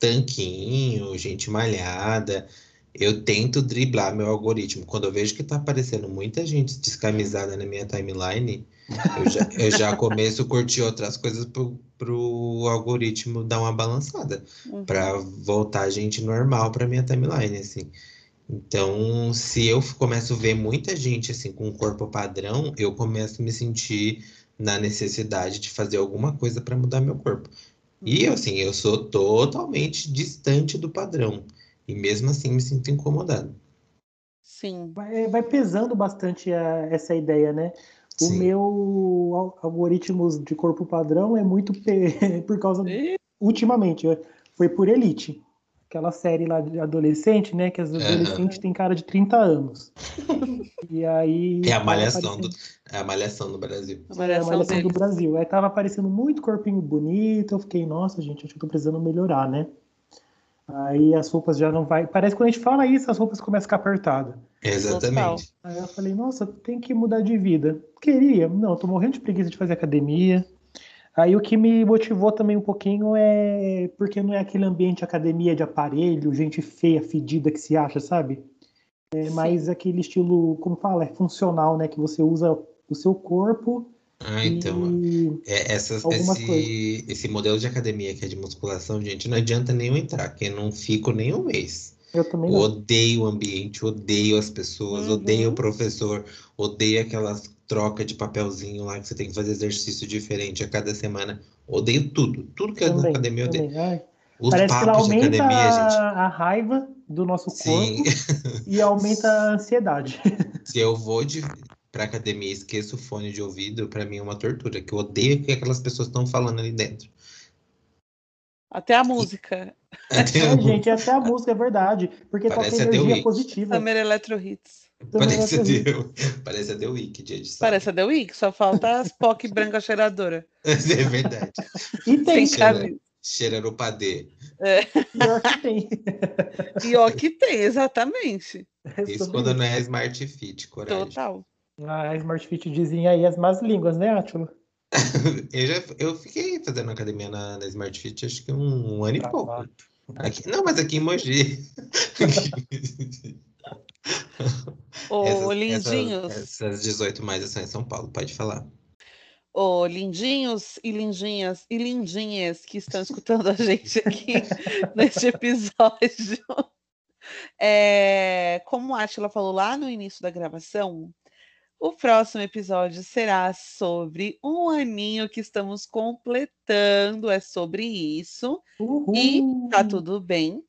tanquinho, gente malhada. Eu tento driblar meu algoritmo. Quando eu vejo que tá aparecendo muita gente descamisada na minha timeline, eu já, eu já começo a curtir outras coisas pro, pro algoritmo dar uma balançada. Uhum. para voltar a gente normal pra minha timeline, assim. Então, se eu começo a ver muita gente, assim, com um corpo padrão, eu começo a me sentir na necessidade de fazer alguma coisa para mudar meu corpo. E, uhum. assim, eu sou totalmente distante do padrão. E mesmo assim me sinto incomodado. Sim. Vai, vai pesando bastante a, essa ideia, né? O meu algoritmo de corpo padrão é muito por causa. E... Ultimamente, é, foi por Elite. Aquela série lá de adolescente, né? Que as adolescentes uhum. têm cara de 30 anos. e aí. É a malhação, aparecendo... do, é a malhação do Brasil. A malhação, é a malhação do Brasil. Aí tava aparecendo muito corpinho bonito. Eu fiquei, nossa, gente, acho que eu tô precisando melhorar, né? Aí as roupas já não vai. Parece que quando a gente fala isso, as roupas começam a ficar apertadas. Exatamente. Aí eu falei, nossa, tem que mudar de vida. Queria, não, tô morrendo de preguiça de fazer academia. Aí o que me motivou também um pouquinho é porque não é aquele ambiente academia de aparelho, gente feia, fedida que se acha, sabe? É mais aquele estilo, como fala, é funcional, né? Que você usa o seu corpo ah, então. É, essas, esse, esse modelo de academia que é de musculação, gente, não adianta nem eu entrar, que eu não fico nem um mês. Eu também não. Odeio o ambiente, odeio as pessoas, uhum. odeio o professor, odeio aquelas trocas de papelzinho lá que você tem que fazer exercício diferente a cada semana. Odeio tudo. Tudo que também, é na academia eu odeio. Os Parece papos que ela aumenta de academia, gente. A raiva do nosso corpo Sim. e aumenta a ansiedade. Se eu vou de, pra academia e esqueço o fone de ouvido, para mim é uma tortura, que eu odeio que aquelas pessoas estão falando ali dentro. Até a música. Até É, o- gente, até a música é verdade. Porque Parece o energia Wix. positiva. Summer Electro Hits. Parece o- parece até o Wiki de edição. Parece a The Week, só falta as POC branca cheiradora. É verdade. E tem, cheira. Cheira no padê. pior que tem. E ó que tem, exatamente. É Isso quando não é Smart Fit, coragem. Total. A Smart Fit dizem aí as más línguas, né, Átila? Eu, já, eu fiquei fazendo academia na, na Smart Fit acho que um, um ano e pouco. Aqui- não, mas aqui em Mogi. Ô, Essas- lindinhos. Essas, essas 18 mais são em São Paulo, pode falar. Ô, lindinhos e lindinhas e lindinhas que estão escutando a gente aqui neste episódio. É, como a Atila falou lá no início da gravação, o próximo episódio será sobre um aninho que estamos completando, é sobre isso. Uhul. E tá tudo bem.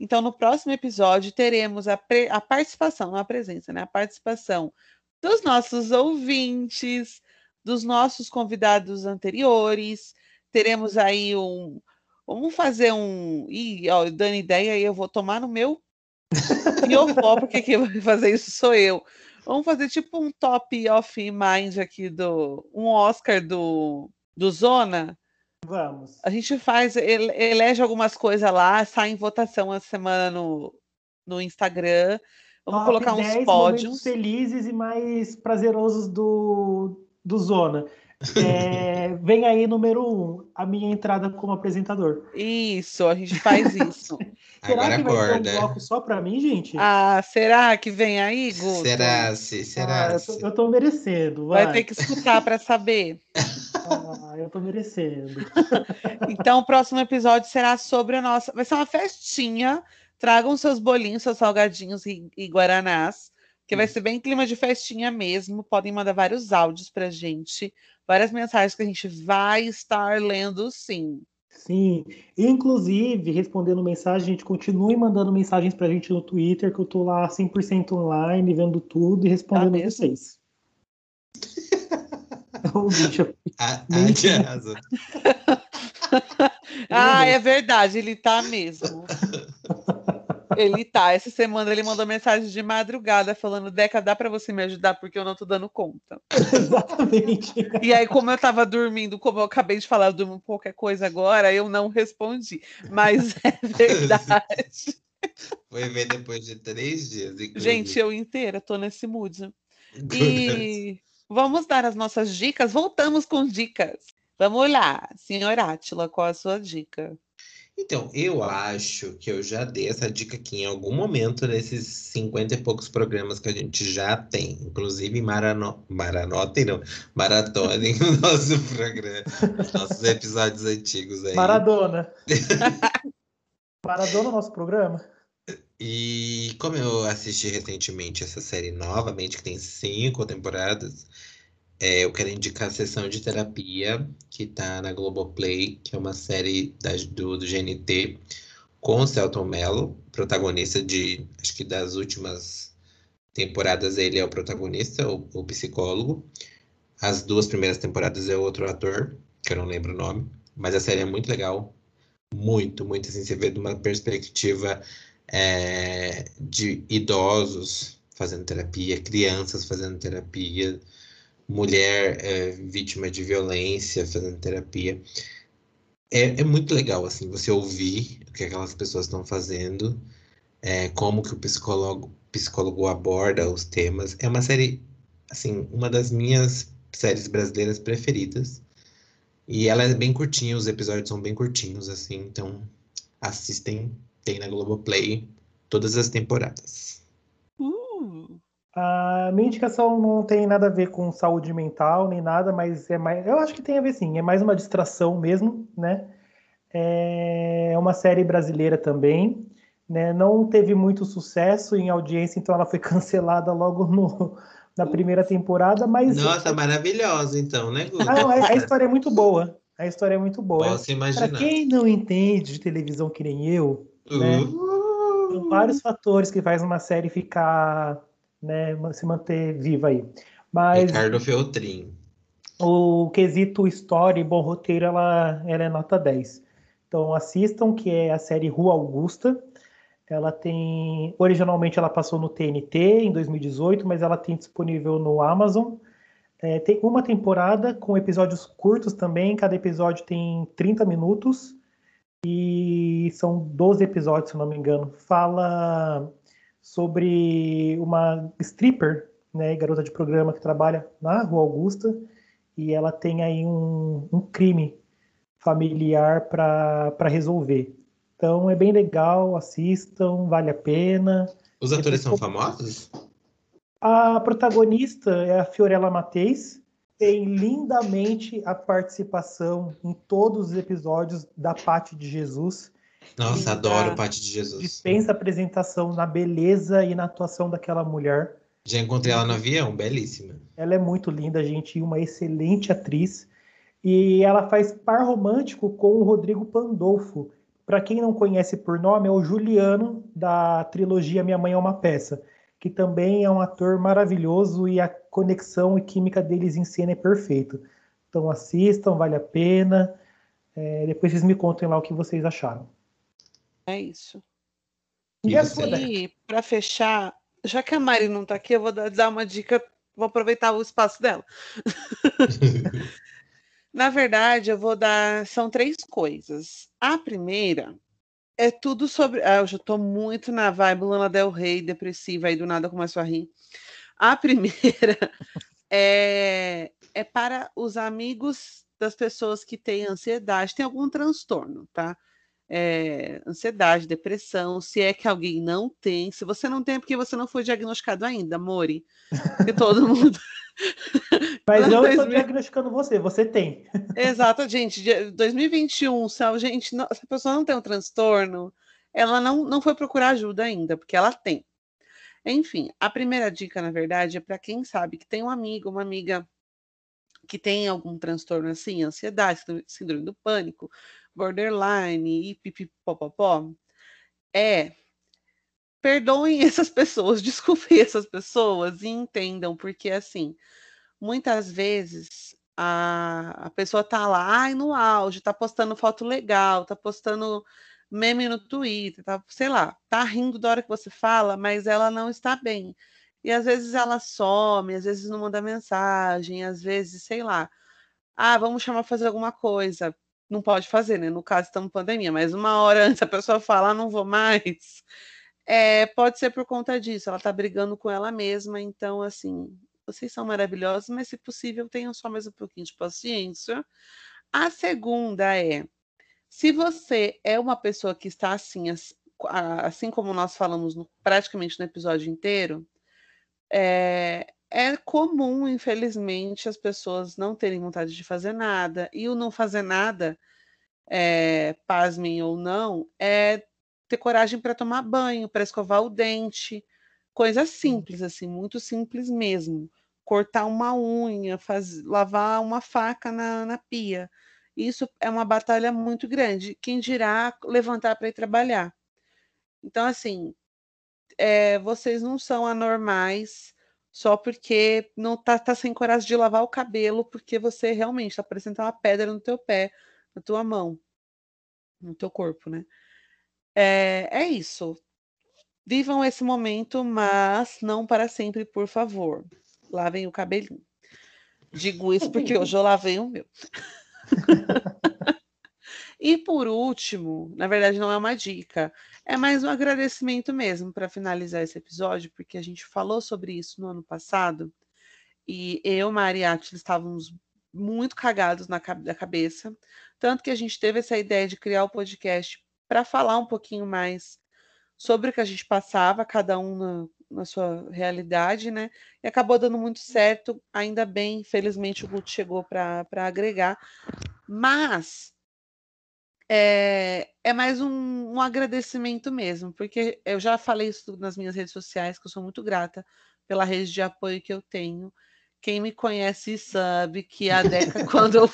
Então, no próximo episódio, teremos a, pre- a participação, não a presença, né? A participação dos nossos ouvintes, dos nossos convidados anteriores. Teremos aí um. Vamos fazer um. Ih, ó, dando ideia aí, eu vou tomar no meu fiofó, porque quem vai fazer isso sou eu. Vamos fazer tipo um top of mind aqui do. Um Oscar do, do Zona. Vamos. A gente faz, ele- elege algumas coisas lá, sai em votação essa semana no, no Instagram. Vamos Top colocar uns 10 momentos pódios. felizes e mais prazerosos do, do Zona. É, vem aí número um, a minha entrada como apresentador. Isso, a gente faz isso. Será Agora que vai ter acorda. um bloco só pra mim, gente? Ah, será que vem aí, Guto? Será se? Ah, Será eu, se? tô, eu tô merecendo, vai. Vai ter que escutar para saber. Ah, eu tô merecendo. Então, o próximo episódio será sobre a nossa. Vai ser uma festinha. Tragam seus bolinhos, seus salgadinhos e, e guaranás, que vai ser bem clima de festinha mesmo. Podem mandar vários áudios pra gente, várias mensagens que a gente vai estar lendo sim. Sim, inclusive, respondendo mensagem, gente, continue mandando mensagens pra gente no Twitter, que eu tô lá 100% online, vendo tudo e respondendo mesmo? vocês. Ô, bicho, A, a. Ah, é verdade, ele tá mesmo. Ele tá. Essa semana ele mandou mensagem de madrugada falando: Deca, dá pra você me ajudar porque eu não tô dando conta. exatamente. E aí, como eu tava dormindo, como eu acabei de falar, eu durmo qualquer coisa agora, eu não respondi. Mas é verdade. Foi ver depois de três dias. inclusive. Gente, eu inteira tô nesse mood. E vamos dar as nossas dicas. Voltamos com dicas. Vamos lá, senhor Átila, qual a sua dica? Então, eu acho que eu já dei essa dica aqui em algum momento nesses 50 e poucos programas que a gente já tem. Inclusive, marano... maranotem, não. Maratonem o nosso programa, os nossos episódios antigos aí. Maradona. Maradona, nosso programa. E como eu assisti recentemente essa série novamente, que tem cinco temporadas, é, eu quero indicar a sessão de terapia, que tá na Globoplay, que é uma série da- do, do GNT, com o Celton Mello, protagonista de, acho que das últimas temporadas ele é o protagonista, o, o psicólogo. As duas primeiras temporadas é outro ator, que eu não lembro o nome, mas a série é muito legal. Muito, muito assim, você vê de uma perspectiva é, de idosos fazendo terapia, crianças fazendo terapia, mulher é, vítima de violência fazendo terapia. É, é muito legal, assim, você ouvir o que aquelas pessoas estão fazendo, é, como que o psicólogo, psicólogo aborda os temas. É uma série, assim, uma das minhas séries brasileiras preferidas. E ela é bem curtinha, os episódios são bem curtinhos, assim, então assistem, tem na Globoplay todas as temporadas. A minha indicação não tem nada a ver com saúde mental nem nada, mas é mais. Eu acho que tem a ver sim, é mais uma distração mesmo, né? É uma série brasileira também, né? Não teve muito sucesso em audiência, então ela foi cancelada logo no, na primeira temporada, mas. Nossa, maravilhosa, então, né, Guto? Ah, não, a, a história é muito boa. A história é muito boa. Posso Para imaginar. quem não entende de televisão que nem eu, né? Uh, São vários fatores que faz uma série ficar, né, se manter viva aí. Mas Ricardo Feltrin. o quesito história e bom roteiro, ela, ela é nota 10. Então assistam, que é a série Rua Augusta. Ela tem. Originalmente ela passou no TNT em 2018, mas ela tem disponível no Amazon. É, tem uma temporada com episódios curtos também, cada episódio tem 30 minutos. E são 12 episódios, se não me engano. Fala sobre uma stripper, né, garota de programa que trabalha na Rua Augusta, e ela tem aí um, um crime familiar para resolver. Então é bem legal, assistam, vale a pena. Os atores são famosos? A protagonista é a Fiorella Mateis, tem lindamente a participação em todos os episódios da Pate de Jesus. Nossa, adoro Pate de Jesus. Dispensa apresentação na beleza e na atuação daquela mulher. Já encontrei ela no avião, belíssima. Ela é muito linda, gente, e uma excelente atriz. E ela faz par romântico com o Rodrigo Pandolfo. Para quem não conhece por nome, é o Juliano da trilogia Minha Mãe é uma Peça que também é um ator maravilhoso e a conexão e química deles em cena é perfeito. Então assistam, vale a pena. É, depois vocês me contem lá o que vocês acharam. É isso. E, e para fechar, já que a Mari não está aqui, eu vou dar uma dica, vou aproveitar o espaço dela. Na verdade, eu vou dar. São três coisas. A primeira é tudo sobre. Ah, eu já tô muito na vibe Lana Del Rey, depressiva, aí do nada começo a rir. A primeira é, é para os amigos das pessoas que têm ansiedade, tem algum transtorno, tá? É, ansiedade, depressão, se é que alguém não tem, se você não tem, é porque você não foi diagnosticado ainda, Mori. Que todo mundo. Mas não estou diagnosticando você, você tem. Exato, gente. 2021, se a, gente não, se a pessoa não tem um transtorno, ela não, não foi procurar ajuda ainda, porque ela tem. Enfim, a primeira dica, na verdade, é para quem sabe que tem um amigo, uma amiga que tem algum transtorno assim, ansiedade, síndrome do pânico, borderline e pipipopopó, é perdoem essas pessoas, desculpem essas pessoas e entendam, porque assim, muitas vezes a, a pessoa tá lá, ai, no auge, tá postando foto legal, tá postando meme no Twitter, tá, sei lá, tá rindo da hora que você fala, mas ela não está bem. E às vezes ela some, às vezes não manda mensagem, às vezes, sei lá, ah, vamos chamar fazer alguma coisa. Não pode fazer, né? No caso, estamos em pandemia, mas uma hora antes a pessoa fala, ah, não vou mais. É, pode ser por conta disso, ela está brigando com ela mesma, então, assim, vocês são maravilhosos, mas se possível, tenham só mais um pouquinho de paciência. A segunda é, se você é uma pessoa que está assim, assim como nós falamos no, praticamente no episódio inteiro, é, é comum, infelizmente, as pessoas não terem vontade de fazer nada, e o não fazer nada, é, pasmem ou não, é ter coragem para tomar banho, para escovar o dente, coisas simples, assim, muito simples mesmo. Cortar uma unha, faz, lavar uma faca na, na pia. Isso é uma batalha muito grande. Quem dirá levantar para ir trabalhar? Então, assim, é, vocês não são anormais só porque não tá, tá sem coragem de lavar o cabelo, porque você realmente está parecendo uma pedra no teu pé, na tua mão, no teu corpo, né? É, é isso. Vivam esse momento, mas não para sempre, por favor. Lavem o cabelinho. Digo isso porque hoje eu lavei o meu. e por último, na verdade não é uma dica, é mais um agradecimento mesmo para finalizar esse episódio, porque a gente falou sobre isso no ano passado e eu, Mari e Atila, estávamos muito cagados na da cabeça, tanto que a gente teve essa ideia de criar o podcast para falar um pouquinho mais sobre o que a gente passava, cada um na, na, sua realidade, né? E acabou dando muito certo, ainda bem, felizmente o Guto chegou para agregar. Mas é, é mais um, um, agradecimento mesmo, porque eu já falei isso nas minhas redes sociais, que eu sou muito grata pela rede de apoio que eu tenho. Quem me conhece sabe que a Deca, quando eu.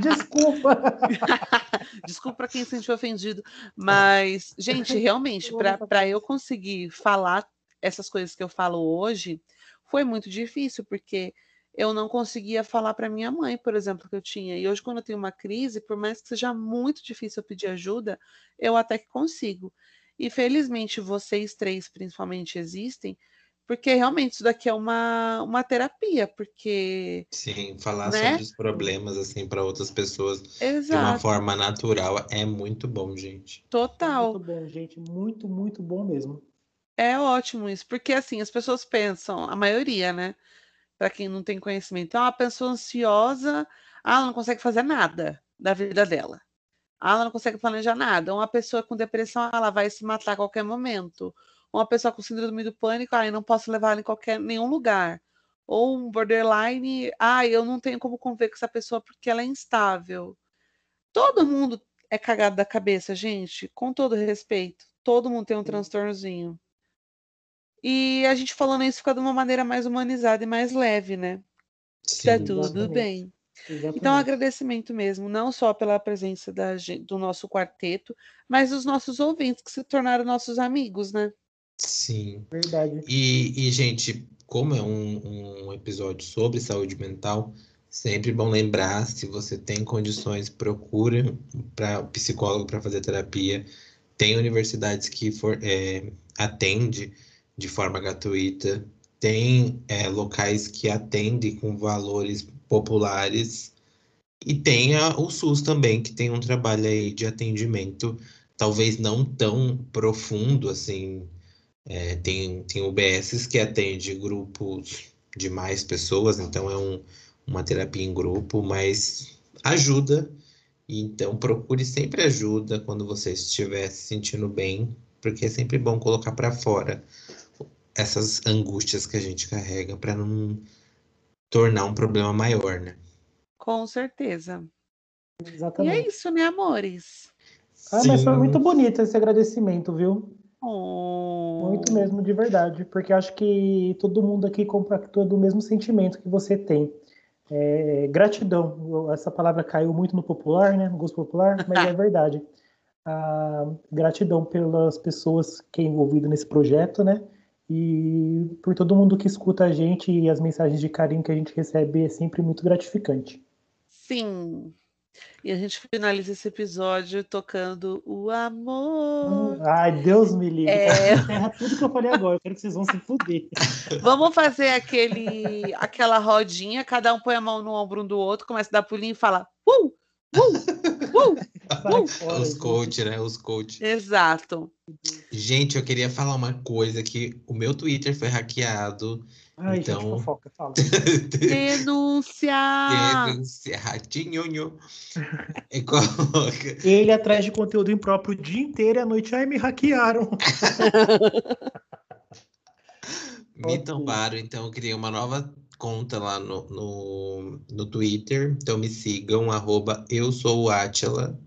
Desculpa! Desculpa para quem se sentiu ofendido. Mas, gente, realmente, para eu conseguir falar essas coisas que eu falo hoje, foi muito difícil, porque eu não conseguia falar para minha mãe, por exemplo, que eu tinha. E hoje, quando eu tenho uma crise, por mais que seja muito difícil eu pedir ajuda, eu até que consigo. E felizmente vocês três, principalmente, existem, porque realmente isso daqui é uma, uma terapia, porque. Sim, falar Né? sobre os problemas assim para outras pessoas de uma Exato, forma natural é muito bom, gente. total. Muito bom, gente. Muito, muito bom mesmo. É ótimo isso, porque assim, as pessoas pensam, a maioria, né? Para quem não tem conhecimento, é uma pessoa ansiosa, ah, ela não consegue fazer nada da vida dela. Ah, ela não consegue planejar nada. Uma pessoa com depressão, ela vai se matar a qualquer momento. Uma pessoa com síndrome do pânico, ah, eu não posso levar ela em qualquer nenhum lugar. Ou um borderline, ah, eu não tenho como conviver com essa pessoa porque ela é instável. Todo mundo é cagado da cabeça, gente, com todo respeito. Todo mundo tem um transtornozinho. E a gente falando isso fica de uma maneira mais humanizada e mais leve, né? Tá Sim. tudo Exatamente. bem. Exatamente. Então, agradecimento mesmo, não só pela presença da do nosso quarteto, mas dos nossos ouvintes que se tornaram nossos amigos, né? Sim. Verdade. E, e, gente, como é um, um episódio sobre saúde mental, sempre bom lembrar, se você tem condições, procure para psicólogo para fazer terapia. Tem universidades que for, é, atende de forma gratuita, tem é, locais que atendem com valores populares e tem a- o SUS também, que tem um trabalho aí de atendimento, talvez não tão profundo assim, é, tem, tem UBSs que atende grupos de mais pessoas, então é um, uma terapia em grupo, mas ajuda. Então procure sempre ajuda quando você estiver se sentindo bem, porque é sempre bom colocar para fora essas angústias que a gente carrega para não tornar um problema maior, né? Com certeza. E é Exatamente. isso, né, amores? Ah, mas foi Sim. muito bonito esse agradecimento, viu? Oh, Muito mesmo, de verdade. Porque acho que todo mundo aqui compactua do mesmo sentimento que você tem. É, gratidão. Essa palavra caiu muito no popular, né? No gosto popular, mas é verdade. Ah, gratidão pelas pessoas que é envolvido nesse projeto, né? E por todo mundo que escuta a gente e as mensagens de carinho que a gente recebe é sempre muito gratificante. Sim. E a gente finaliza esse episódio tocando o amor. Ai, Deus me livre. É. Enterra tudo que eu falei agora. Eu quero que vocês vão se fuder. Vamos fazer aquele, aquela rodinha, cada um põe a mão no ombro um do outro, começa a dar pulinho e fala uh, uh, uh. Os coach, né? Os coach. Exato. Gente, eu queria falar uma coisa que o meu Twitter foi hackeado. Ai, Então- gente, fofoca, fala. Denúncia! Denúncia, ratinho. E coloca. Ele atrás de conteúdo impróprio o dia inteiro e à noite. Ai, me hackearam. Me tombaram, então eu criei uma nova conta lá no, no, no Twitter. Então me sigam, arroba eu sou o Atila.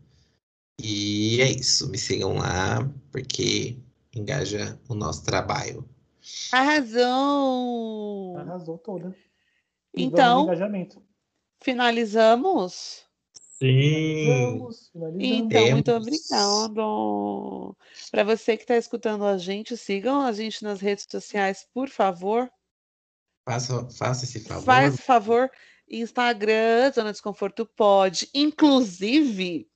E é isso, me sigam lá, porque engaja o nosso trabalho. Arrasou! Arrasou toda. E Então, engajamento. finalizamos? Sim! Finalizamos. Então, muito obrigado. Para você que está escutando a gente, sigam a gente nas redes sociais, por favor. Faça, faça esse favor. Faz favor, Instagram, Zona Desconforto pode. Inclusive,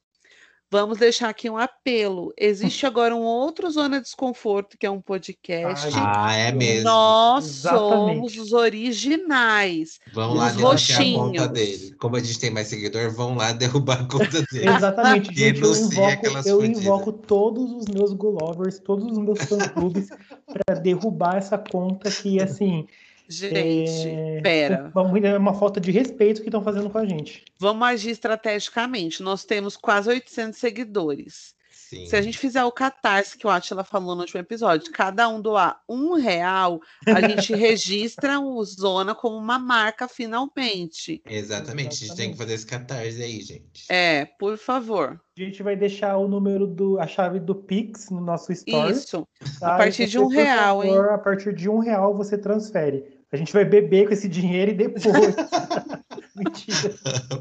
vamos deixar aqui um apelo. Existe agora um outro Zona Desconforto, que é um podcast. Ah, é mesmo. Nós Exatamente. somos os originais. Vão lá derrubar a conta dele. Como a gente tem mais seguidor, vão lá derrubar a conta dele. Exatamente, gente. Eu invoco, eu invoco todos os meus Gulovers, todos os meus fã-clubes para derrubar essa conta que, assim, Gente, é pera. é uma falta de respeito que estão fazendo com a gente. Vamos agir estrategicamente. Nós temos quase 800 seguidores. Sim. Se a gente fizer o catarse que o Atila falou no último episódio, cada um doar um real, a gente registra o Zona como uma marca finalmente. Exatamente, a gente tem que Exatamente. fazer esse catarse aí, gente. É, por favor. A gente vai deixar o número do, a chave do Pix no nosso story. Isso. tá? a partir de um por real, hein? favor, A partir de um real você transfere. A gente vai beber com esse dinheiro e depois. Mentira.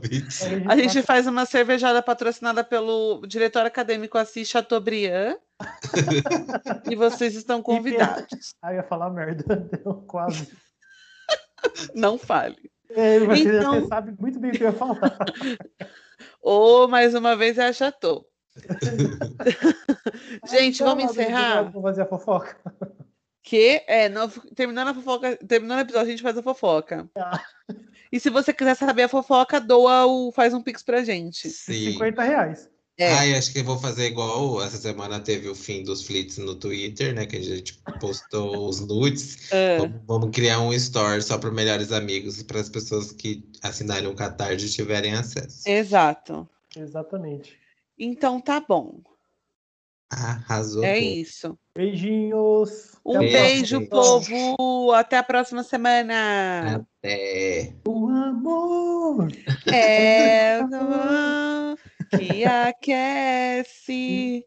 Mentira. A gente faz uma cervejada patrocinada pelo diretor acadêmico Assis Chateaubriand. e vocês estão convidados. Ah, eu ia falar merda. Deu quase. Não fale. É, você, Então- você sabe muito bem o que eu ia falar. Ou, mais uma vez, é achatou. Gente, Então, vamos encerrar? Vamos fazer a fofoca. Que é, no- terminando a fofoca, terminando o episódio, a gente faz a fofoca. Ah. E se você quiser saber a fofoca, doa o, faz um pix pra gente. Sim. 50 reais. É. Ai, acho que eu vou fazer igual essa semana teve o fim dos flits no Twitter, né? Que a gente postou os nudes. Ah, Vamos, vamos criar um store só para melhores amigos, para as pessoas que assinarem o Catarse tiverem acesso. exato. Exatamente. Então tá bom. Arrasou. É isso. Beijinhos. Um Até beijo, povo. Até a próxima semana. Até. O amor. É o que aquece.